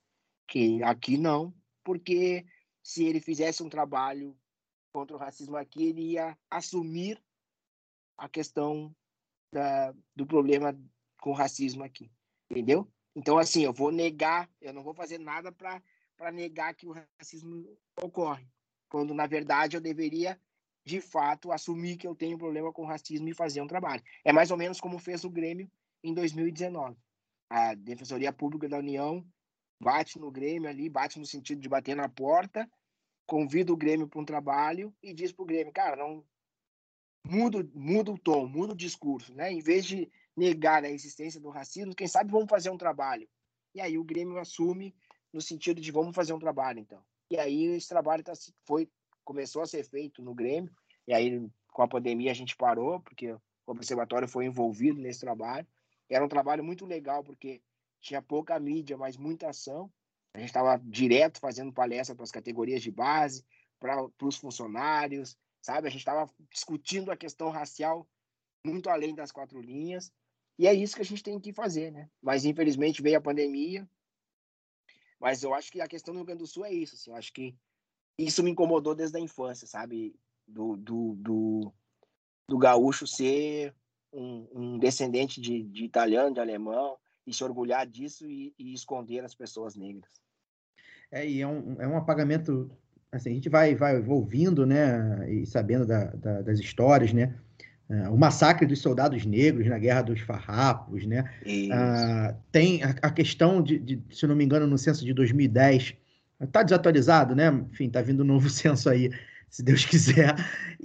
que aqui não, porque se ele fizesse um trabalho contra o racismo aqui, ele ia assumir a questão da, do problema com o racismo aqui, entendeu? Então, assim, eu vou negar, eu não vou fazer nada para negar que o racismo ocorre, quando, na verdade, eu deveria, de fato, assumir que eu tenho problema com o racismo e fazer um trabalho. É mais ou menos como fez o Grêmio em 2019. A Defensoria Pública da União bate no Grêmio ali, bate no sentido de bater na porta, convida o Grêmio para um trabalho e diz para o Grêmio, cara, não muda, muda o tom, muda o discurso, né? Em vez de negar a existência do racismo, quem sabe vamos fazer um trabalho. E aí o Grêmio assume no sentido de vamos fazer um trabalho, então. E aí esse trabalho tá, foi começou a ser feito no Grêmio, e aí com a pandemia a gente parou, porque o observatório foi envolvido nesse trabalho. Era um trabalho muito legal, porque tinha pouca mídia, mas muita ação. A gente estava direto fazendo palestra para as categorias de base, para os funcionários, sabe? A gente estava discutindo a questão racial muito além das quatro linhas. E é isso que a gente tem que fazer, né? Mas infelizmente veio a pandemia. Mas eu acho que a questão do Rio Grande do Sul é isso. Assim, eu acho que isso me incomodou desde a infância, sabe? Do, do, do, do gaúcho ser um, um descendente de, de, italiano, de alemão, e se orgulhar disso e, e esconder as pessoas negras. É, e é um, é um apagamento. Assim, a gente vai, vai ouvindo, né? E sabendo da, da, das histórias, né? Uh, o massacre dos soldados negros na Guerra dos Farrapos, né? Uh, tem a, a questão de, de, se não me engano, no censo de 2010, está desatualizado, né? Enfim, está vindo um novo censo aí se Deus quiser.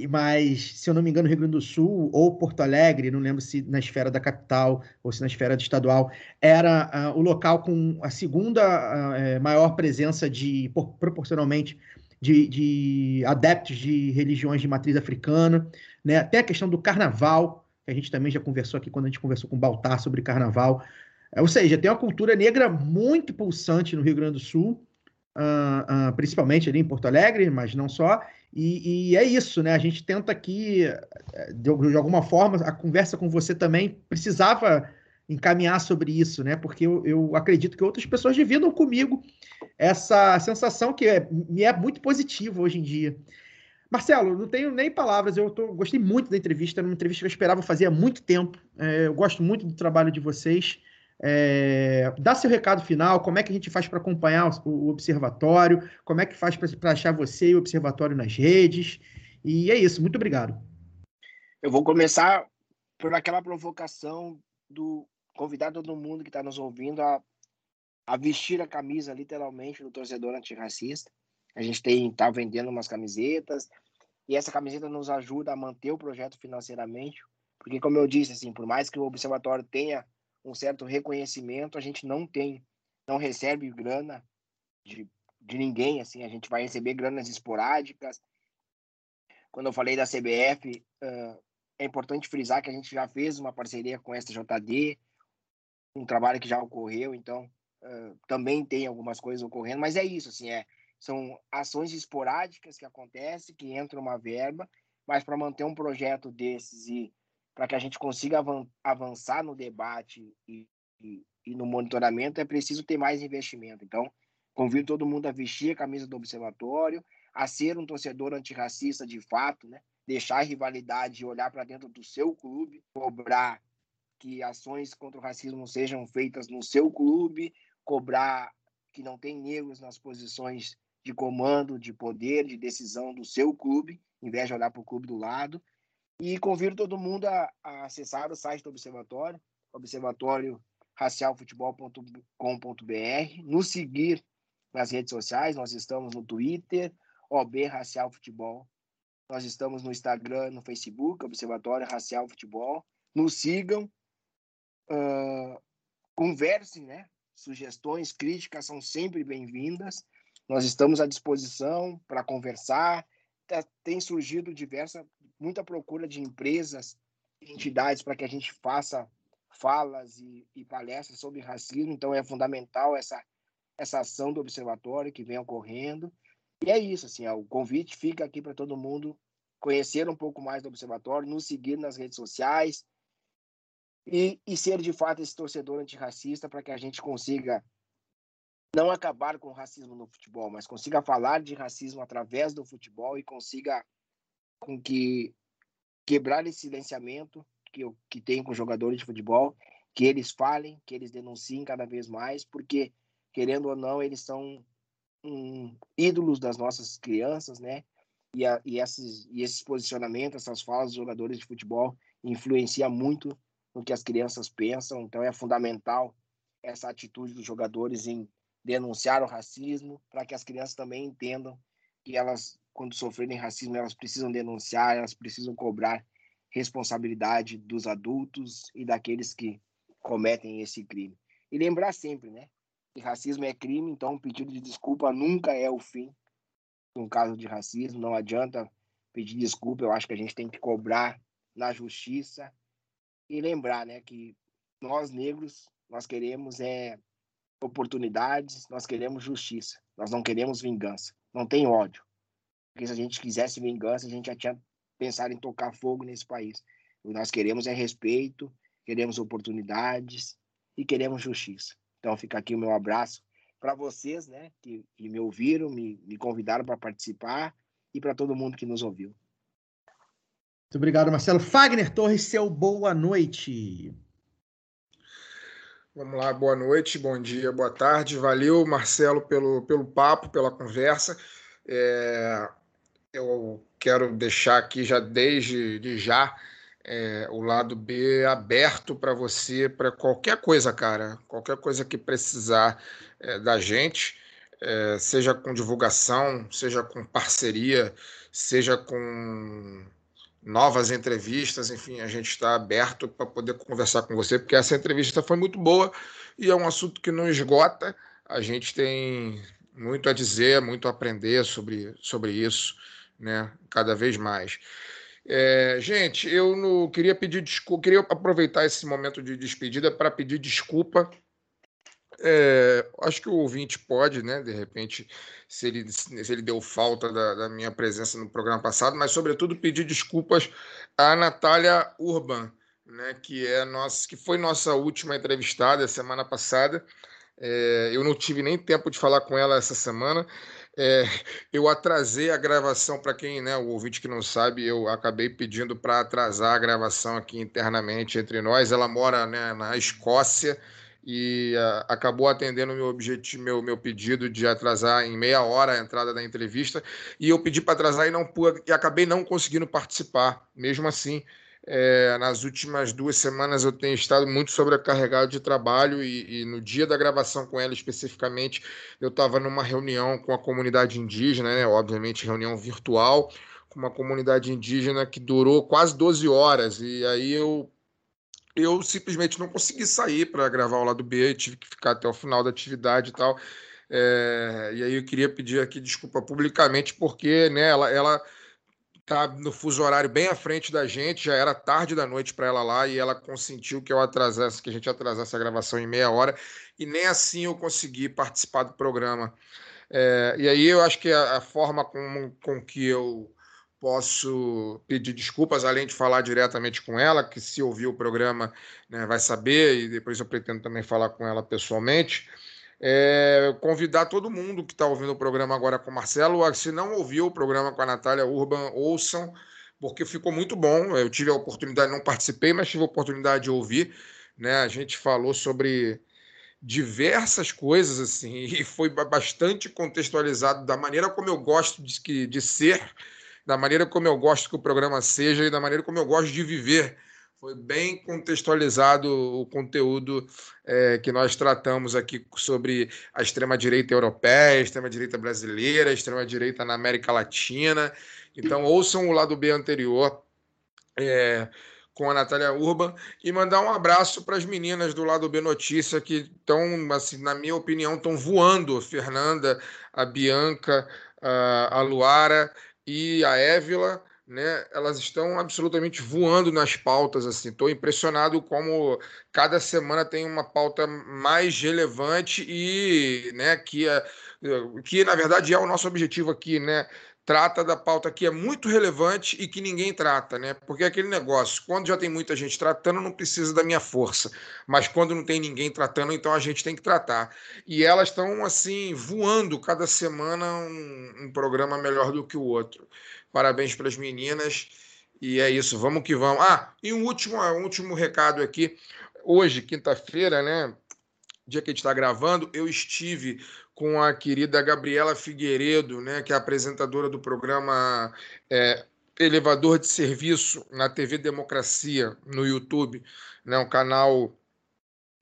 Mas, se eu não me engano, Rio Grande do Sul ou Porto Alegre, não lembro se na esfera da capital ou se na esfera estadual, era uh, o local com a segunda uh, maior presença de, por, proporcionalmente, de, de, adeptos de religiões de matriz africana. Né? Até a questão do carnaval, que a gente também já conversou aqui quando a gente conversou com o Baltar sobre carnaval. Ou seja, tem uma cultura negra muito pulsante no Rio Grande do Sul, uh, uh, principalmente ali em Porto Alegre, mas não só, e, e, é isso, né? A gente tenta aqui, eh, de, de, alguma forma, a conversa com você também precisava encaminhar sobre isso, né? Porque eu, eu acredito que outras pessoas dividam comigo essa sensação que é, me é muito positiva hoje em dia. Marcelo, não tenho nem palavras, eu tô, gostei muito da entrevista, era uma entrevista que eu esperava fazer há muito tempo. É, eu gosto muito do trabalho de vocês. É, dá seu recado final, como é que a gente faz para acompanhar o, o, observatório, como é que faz para achar você e o observatório nas redes. E é isso, muito obrigado. Eu vou começar por aquela provocação do convidar todo mundo que está nos ouvindo a, a vestir a camisa, literalmente, do torcedor antirracista. A gente está vendendo umas camisetas e essa camiseta nos ajuda a manter o projeto financeiramente, porque, como eu disse, assim, por mais que o observatório tenha um certo reconhecimento, a gente não tem, não recebe grana de, de ninguém, assim, a gente vai receber granas esporádicas. Quando eu falei da CBF, uh, é importante frisar que a gente já fez uma parceria com a SJD, um trabalho que já ocorreu, então uh, também tem algumas coisas ocorrendo, mas é isso, assim, é, são ações esporádicas que acontecem, que entra uma verba, mas para manter um projeto desses e para que a gente consiga avançar no debate e, e, e, no monitoramento, é preciso ter mais investimento. Então, convido todo mundo a vestir a camisa do observatório, a ser um torcedor antirracista de fato, né? deixar a rivalidade e olhar para dentro do seu clube, cobrar que ações contra o racismo sejam feitas no seu clube, cobrar que não tem negros nas posições de comando, de poder, de decisão do seu clube, em vez de olhar para o clube do lado. E convido todo mundo a, a acessar o site do Observatório, observatóriorracialfutebol.com.br, nos seguir nas redes sociais, nós estamos no Twitter, OB Racial Futebol, nós estamos no Instagram, no Facebook, Observatório Racial Futebol, nos sigam, uh, conversem, né? Sugestões, críticas são sempre bem-vindas. Nós estamos à disposição para conversar. Tá, tem surgido diversa, muita procura de empresas, entidades para que a gente faça falas e, e, palestras sobre racismo. Então é fundamental essa essa ação do observatório que vem ocorrendo. E é isso, assim, o convite fica aqui para todo mundo conhecer um pouco mais do observatório, nos seguir nas redes sociais, e, e ser de fato esse torcedor antirracista para que a gente consiga não acabar com o racismo no futebol, mas consiga falar de racismo através do futebol e consiga com que quebrar esse silenciamento que, que tem com jogadores de futebol, que eles falem, que eles denunciem cada vez mais, porque, querendo ou não, eles são um, ídolos das nossas crianças, né? E, a, e, esses, e esses posicionamentos, essas falas dos jogadores de futebol influenciam muito no que as crianças pensam. Então é fundamental essa atitude dos jogadores em denunciar o racismo, para que as crianças também entendam que elas, quando sofrerem racismo, elas precisam denunciar, elas precisam cobrar responsabilidade dos adultos e daqueles que cometem esse crime. E lembrar sempre, né, que racismo é crime, então um pedido de desculpa nunca é o fim de um caso de racismo, não adianta pedir desculpa, eu acho que a gente tem que cobrar na justiça e lembrar, né, que nós negros, nós queremos é oportunidades, nós queremos justiça, nós não queremos vingança, não tem ódio. Porque se a gente quisesse vingança, a gente já tinha pensado em tocar fogo nesse país. O que nós queremos é respeito, queremos oportunidades e queremos justiça. Então fica aqui o meu abraço para vocês, né, que, que, me ouviram, me, me convidaram para participar e para todo mundo que nos ouviu. Muito obrigado, Marcelo. Fagner Torres, seu boa noite. Vamos lá, boa noite, bom dia, boa tarde. Valeu, Marcelo, pelo, pelo papo, pela conversa. É, eu quero deixar aqui já desde de já é, o lado B aberto para você, para qualquer coisa, cara. Qualquer coisa que precisar é, da gente, é, seja com divulgação, seja com parceria, seja com novas entrevistas, enfim, a gente está aberto para poder conversar com você, porque essa entrevista foi muito boa e é um assunto que não esgota. A gente tem muito a dizer, muito a aprender sobre, sobre isso, né? Cada vez mais. É, gente, eu não queria pedir desculpa, queria aproveitar esse momento de despedida para pedir desculpa é, acho que o ouvinte pode, né, de repente, se ele, se ele deu falta da, da, minha presença no programa passado, mas, sobretudo, pedir desculpas à Natália Urban, né, que, é nossa, que foi nossa última entrevistada semana passada. É, eu não tive nem tempo de falar com ela essa semana. É, eu atrasei a gravação, para quem, né, o ouvinte que não sabe, eu acabei pedindo para atrasar a gravação aqui internamente entre nós. Ela mora né, na Escócia e uh, acabou atendendo meu objetivo, meu, meu pedido de atrasar em meia hora a entrada da entrevista. E eu pedi para atrasar e não pude, e acabei não conseguindo participar. Mesmo assim, é, nas últimas duas semanas eu tenho estado muito sobrecarregado de trabalho e, e no dia da gravação com ela especificamente, eu estava numa reunião com a comunidade indígena, né, obviamente reunião virtual, com uma comunidade indígena que durou quase 12 horas. E aí eu eu simplesmente não consegui sair para gravar o lado B, tive que ficar até o final da atividade e tal. É, e aí eu queria pedir aqui desculpa publicamente, porque né, ela, ela tá no fuso horário bem à frente da gente, já era tarde da noite para ela lá, e ela consentiu que eu atrasasse, que a gente atrasasse a gravação em meia hora, e nem assim eu consegui participar do programa. É, e aí eu acho que a, a forma com, com que eu posso pedir desculpas, além de falar diretamente com ela, que se ouvir o programa né, vai saber, e depois eu pretendo também falar com ela pessoalmente. É, convidar todo mundo que está ouvindo o programa agora com o Marcelo, se não ouviu o programa com a Natália Urban, ouçam, porque ficou muito bom. Eu tive a oportunidade, não participei, mas tive a oportunidade de ouvir. Né? A gente falou sobre diversas coisas assim e foi bastante contextualizado da maneira como eu gosto de, de ser, da maneira como eu gosto que o programa seja e da maneira como eu gosto de viver. Foi bem contextualizado o conteúdo é, que nós tratamos aqui sobre a extrema-direita europeia, a extrema-direita brasileira, a extrema-direita na América Latina. Então, ouçam o lado B anterior. É, com a Natália Urban e mandar um abraço para as meninas do lado B Notícia que estão, assim, na minha opinião, estão voando. Fernanda, a Bianca, a Luara e a Évila, né? Elas estão absolutamente voando nas pautas. Assim, estou impressionado como cada semana tem uma pauta mais relevante e, né, que é, que na verdade é o nosso objetivo aqui, né? Trata da pauta que é muito relevante e que ninguém trata, né? Porque é aquele negócio, quando já tem muita gente tratando, não precisa da minha força. Mas quando não tem ninguém tratando, então a gente tem que tratar. E elas estão, assim, voando cada semana um, um programa melhor do que o outro. Parabéns para as meninas. E é isso, vamos que vamos. Ah, e um último, um último recado aqui. Hoje, quinta-feira, né? Dia que a gente está gravando, eu estive com a querida Gabriela Figueiredo, né, que é apresentadora do programa é, Elevador de Serviço na TV Democracia, no YouTube, né, um canal,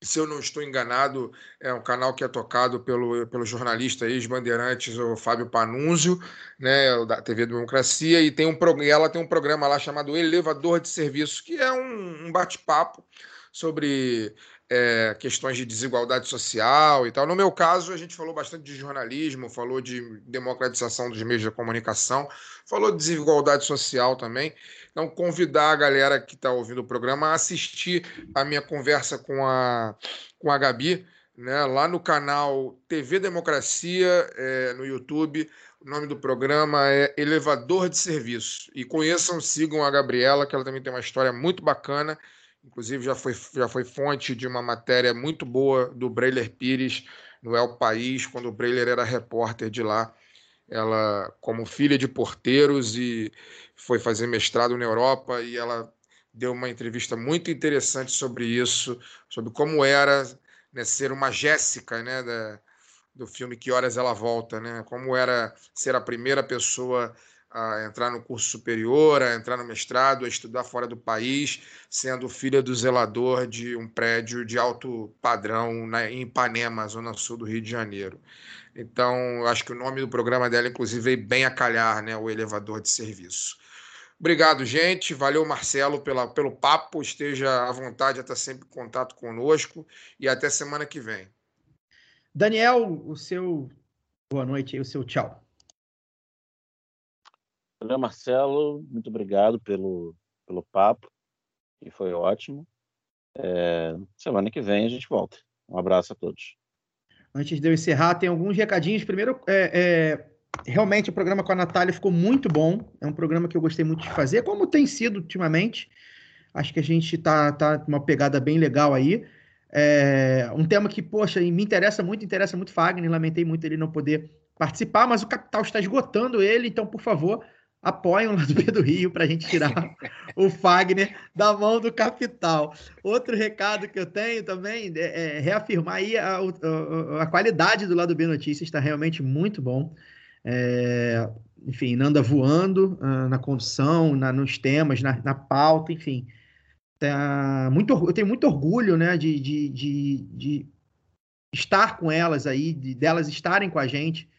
se eu não estou enganado, é um canal que é tocado pelo, pelo jornalista ex-bandeirantes, o Fábio Panunzio, né, da TV Democracia, e, tem um, ela tem um programa lá chamado Elevador de Serviço, que é um, um bate-papo sobre é, questões de desigualdade social e tal. No meu caso, a gente falou bastante de jornalismo, falou de democratização dos meios de comunicação, falou de desigualdade social também. Então, convidar a galera que está ouvindo o programa a assistir a minha conversa com a, com a Gabi, né, lá no canal TV Democracia, é, no YouTube. O nome do programa é Elevador de Serviço. E conheçam, sigam a Gabriela, que ela também tem uma história muito bacana Inclusive, já foi, já foi fonte de uma matéria muito boa do Breiler Pires no El País, quando o Breiler era repórter de lá. Ela, como filha de porteiros, e foi fazer mestrado na Europa, e ela deu uma entrevista muito interessante sobre isso, sobre como era né, ser uma Jéssica, né, da, do filme Que Horas Ela Volta, né? Como era ser a primeira pessoa a entrar no curso superior, a entrar no mestrado, a estudar fora do país, sendo filha do zelador de um prédio de alto padrão na, em Ipanema, zona sul do Rio de Janeiro. Então, acho que o nome do programa dela, inclusive, veio bem a calhar, né? O elevador de serviço. Obrigado, gente. Valeu, Marcelo, pela, pelo papo. Esteja à vontade a estar sempre em contato conosco. E até semana que vem. Daniel, o seu boa noite e o seu tchau. Valeu, Marcelo. Muito obrigado pelo, pelo papo, que foi ótimo. É, semana que vem a gente volta. Um abraço a todos. Antes de eu encerrar, tem alguns recadinhos. Primeiro, é, é, realmente o programa com a Natália ficou muito bom. É um programa que eu gostei muito de fazer, como tem sido ultimamente. Acho que a gente tá, tá uma pegada bem legal aí. É, um tema que, poxa, me interessa muito, interessa muito Fagner. Lamentei muito ele não poder participar, mas o Capital está esgotando ele, então, por favor, apoiam lá do B do Rio para a gente tirar o Fagner da mão do capital. Outro recado que eu tenho também é, é reafirmar aí a, a, a, qualidade do lado B Notícias está realmente muito bom. É, enfim, Nanda voando uh, na condução, na, nos temas, na, na pauta, enfim. Tá muito, eu tenho muito orgulho né, de, de, de, de estar com elas aí, de delas estarem com a gente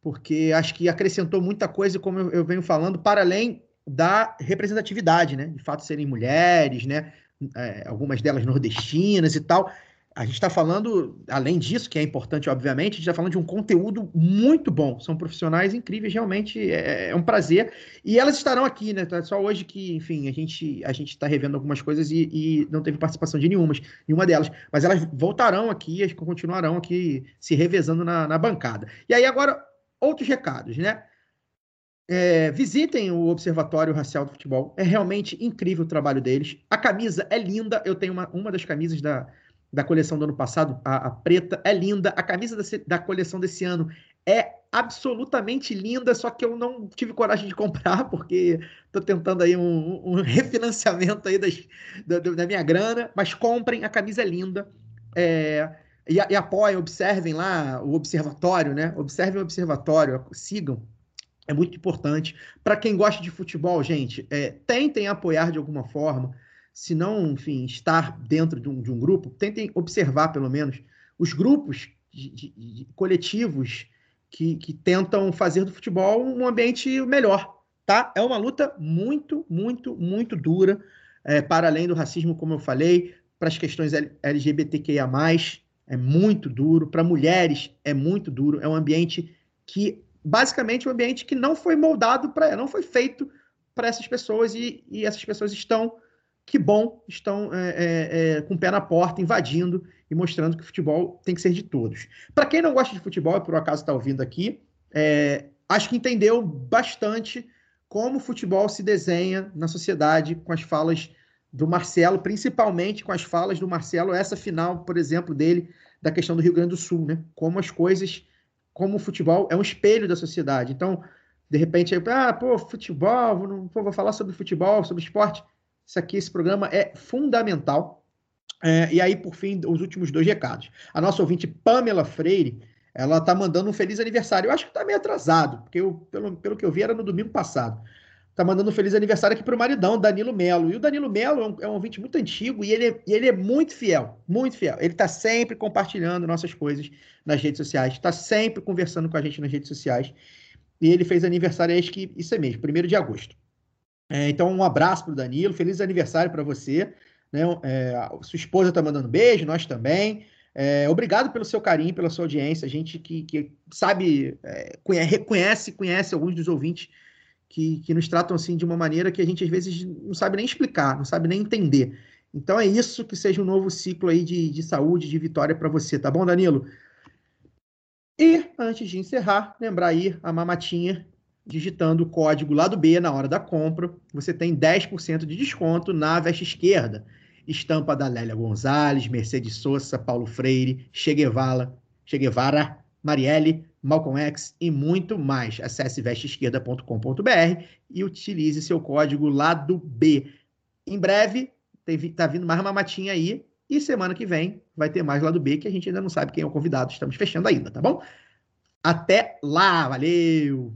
porque acho que acrescentou muita coisa, como eu, eu venho falando, para além da representatividade, né? De fato serem mulheres, né? É, algumas delas nordestinas e tal. A gente está falando, além disso, que é importante, obviamente, a gente está falando de um conteúdo muito bom. São profissionais incríveis, realmente é, é um prazer. E elas estarão aqui, né? Tá só hoje que, enfim, a gente a gente está revendo algumas coisas e, e, não teve participação de nenhuma, nenhuma delas. Mas elas voltarão aqui, continuarão aqui se revezando na, na bancada. E aí, agora, outros recados, né? É, visitem o Observatório Racial do Futebol. É realmente incrível o trabalho deles. A camisa é linda. Eu tenho uma, uma das camisas da, da coleção do ano passado, a, a preta, é linda. A camisa da, da, coleção desse ano é absolutamente linda, só que eu não tive coragem de comprar, porque estou tentando aí um, um refinanciamento aí das, da, da, minha grana. Mas comprem, a camisa é linda. É, e, e apoiem, observem lá o observatório, né? Observem o observatório, sigam. É muito importante. Para quem gosta de futebol, gente, é, tentem apoiar de alguma forma. Se não, enfim, estar dentro de um, de um grupo, tentem observar, pelo menos, os grupos de, de, coletivos que, que tentam fazer do futebol um ambiente melhor, tá? É uma luta muito, muito, muito dura, é, para além do racismo, como eu falei, para as questões LGBTQIA+, é muito duro, para mulheres é muito duro, é um ambiente que, basicamente, um ambiente que não foi moldado para, não foi feito para essas pessoas e, e, essas pessoas estão, que bom, estão é, é, é, com o pé na porta, invadindo e mostrando que o futebol tem que ser de todos. Para quem não gosta de futebol e por um acaso está ouvindo aqui, é, acho que entendeu bastante como o futebol se desenha na sociedade com as falas do Marcelo, principalmente com as falas do Marcelo, essa final, por exemplo, dele, da questão do Rio Grande do Sul, né? Como as coisas, como o futebol é um espelho da sociedade. Então, de repente, aí, ah, pô, futebol, vou, pô, vou falar sobre futebol, sobre esporte. Isso aqui, esse programa é fundamental. É, e aí, por fim, os últimos dois recados. A nossa ouvinte Pamela Freire, ela tá mandando um feliz aniversário. Eu acho que tá meio atrasado, porque eu, pelo, pelo que eu vi, era no domingo passado tá mandando um feliz aniversário aqui pro maridão, Danilo Melo. E o Danilo Melo é um, é um ouvinte muito antigo e ele, é, e ele é muito fiel, muito fiel. Ele tá sempre compartilhando nossas coisas nas redes sociais, tá sempre conversando com a gente nas redes sociais. E ele fez aniversário, acho que isso é mesmo, 1 de agosto. É, então, um abraço pro Danilo, feliz aniversário para você. Né? É, sua esposa tá mandando beijo, nós também. É, obrigado pelo seu carinho, pela sua audiência. A gente que, que sabe, é, conhece, reconhece, conhece alguns dos ouvintes que, que nos tratam assim de uma maneira que a gente às vezes não sabe nem explicar, não sabe nem entender. Então é isso que seja um novo ciclo aí de, de saúde, de vitória para você, tá bom, Danilo? E antes de encerrar, lembrar aí a mamatinha digitando o código lado B na hora da compra, você tem 10% de desconto na veste esquerda. Estampa da Lélia Gonzalez, Mercedes Sosa, Paulo Freire, Che Guevara, che Guevara Marielle, Malcolm X e muito mais. Acesse vesteesquerda.com.br e utilize seu código lado B. Em breve, tá vindo mais uma matinha aí. E semana que vem vai ter mais lado B, que a gente ainda não sabe quem é o convidado. Estamos fechando ainda, tá bom? Até lá, valeu!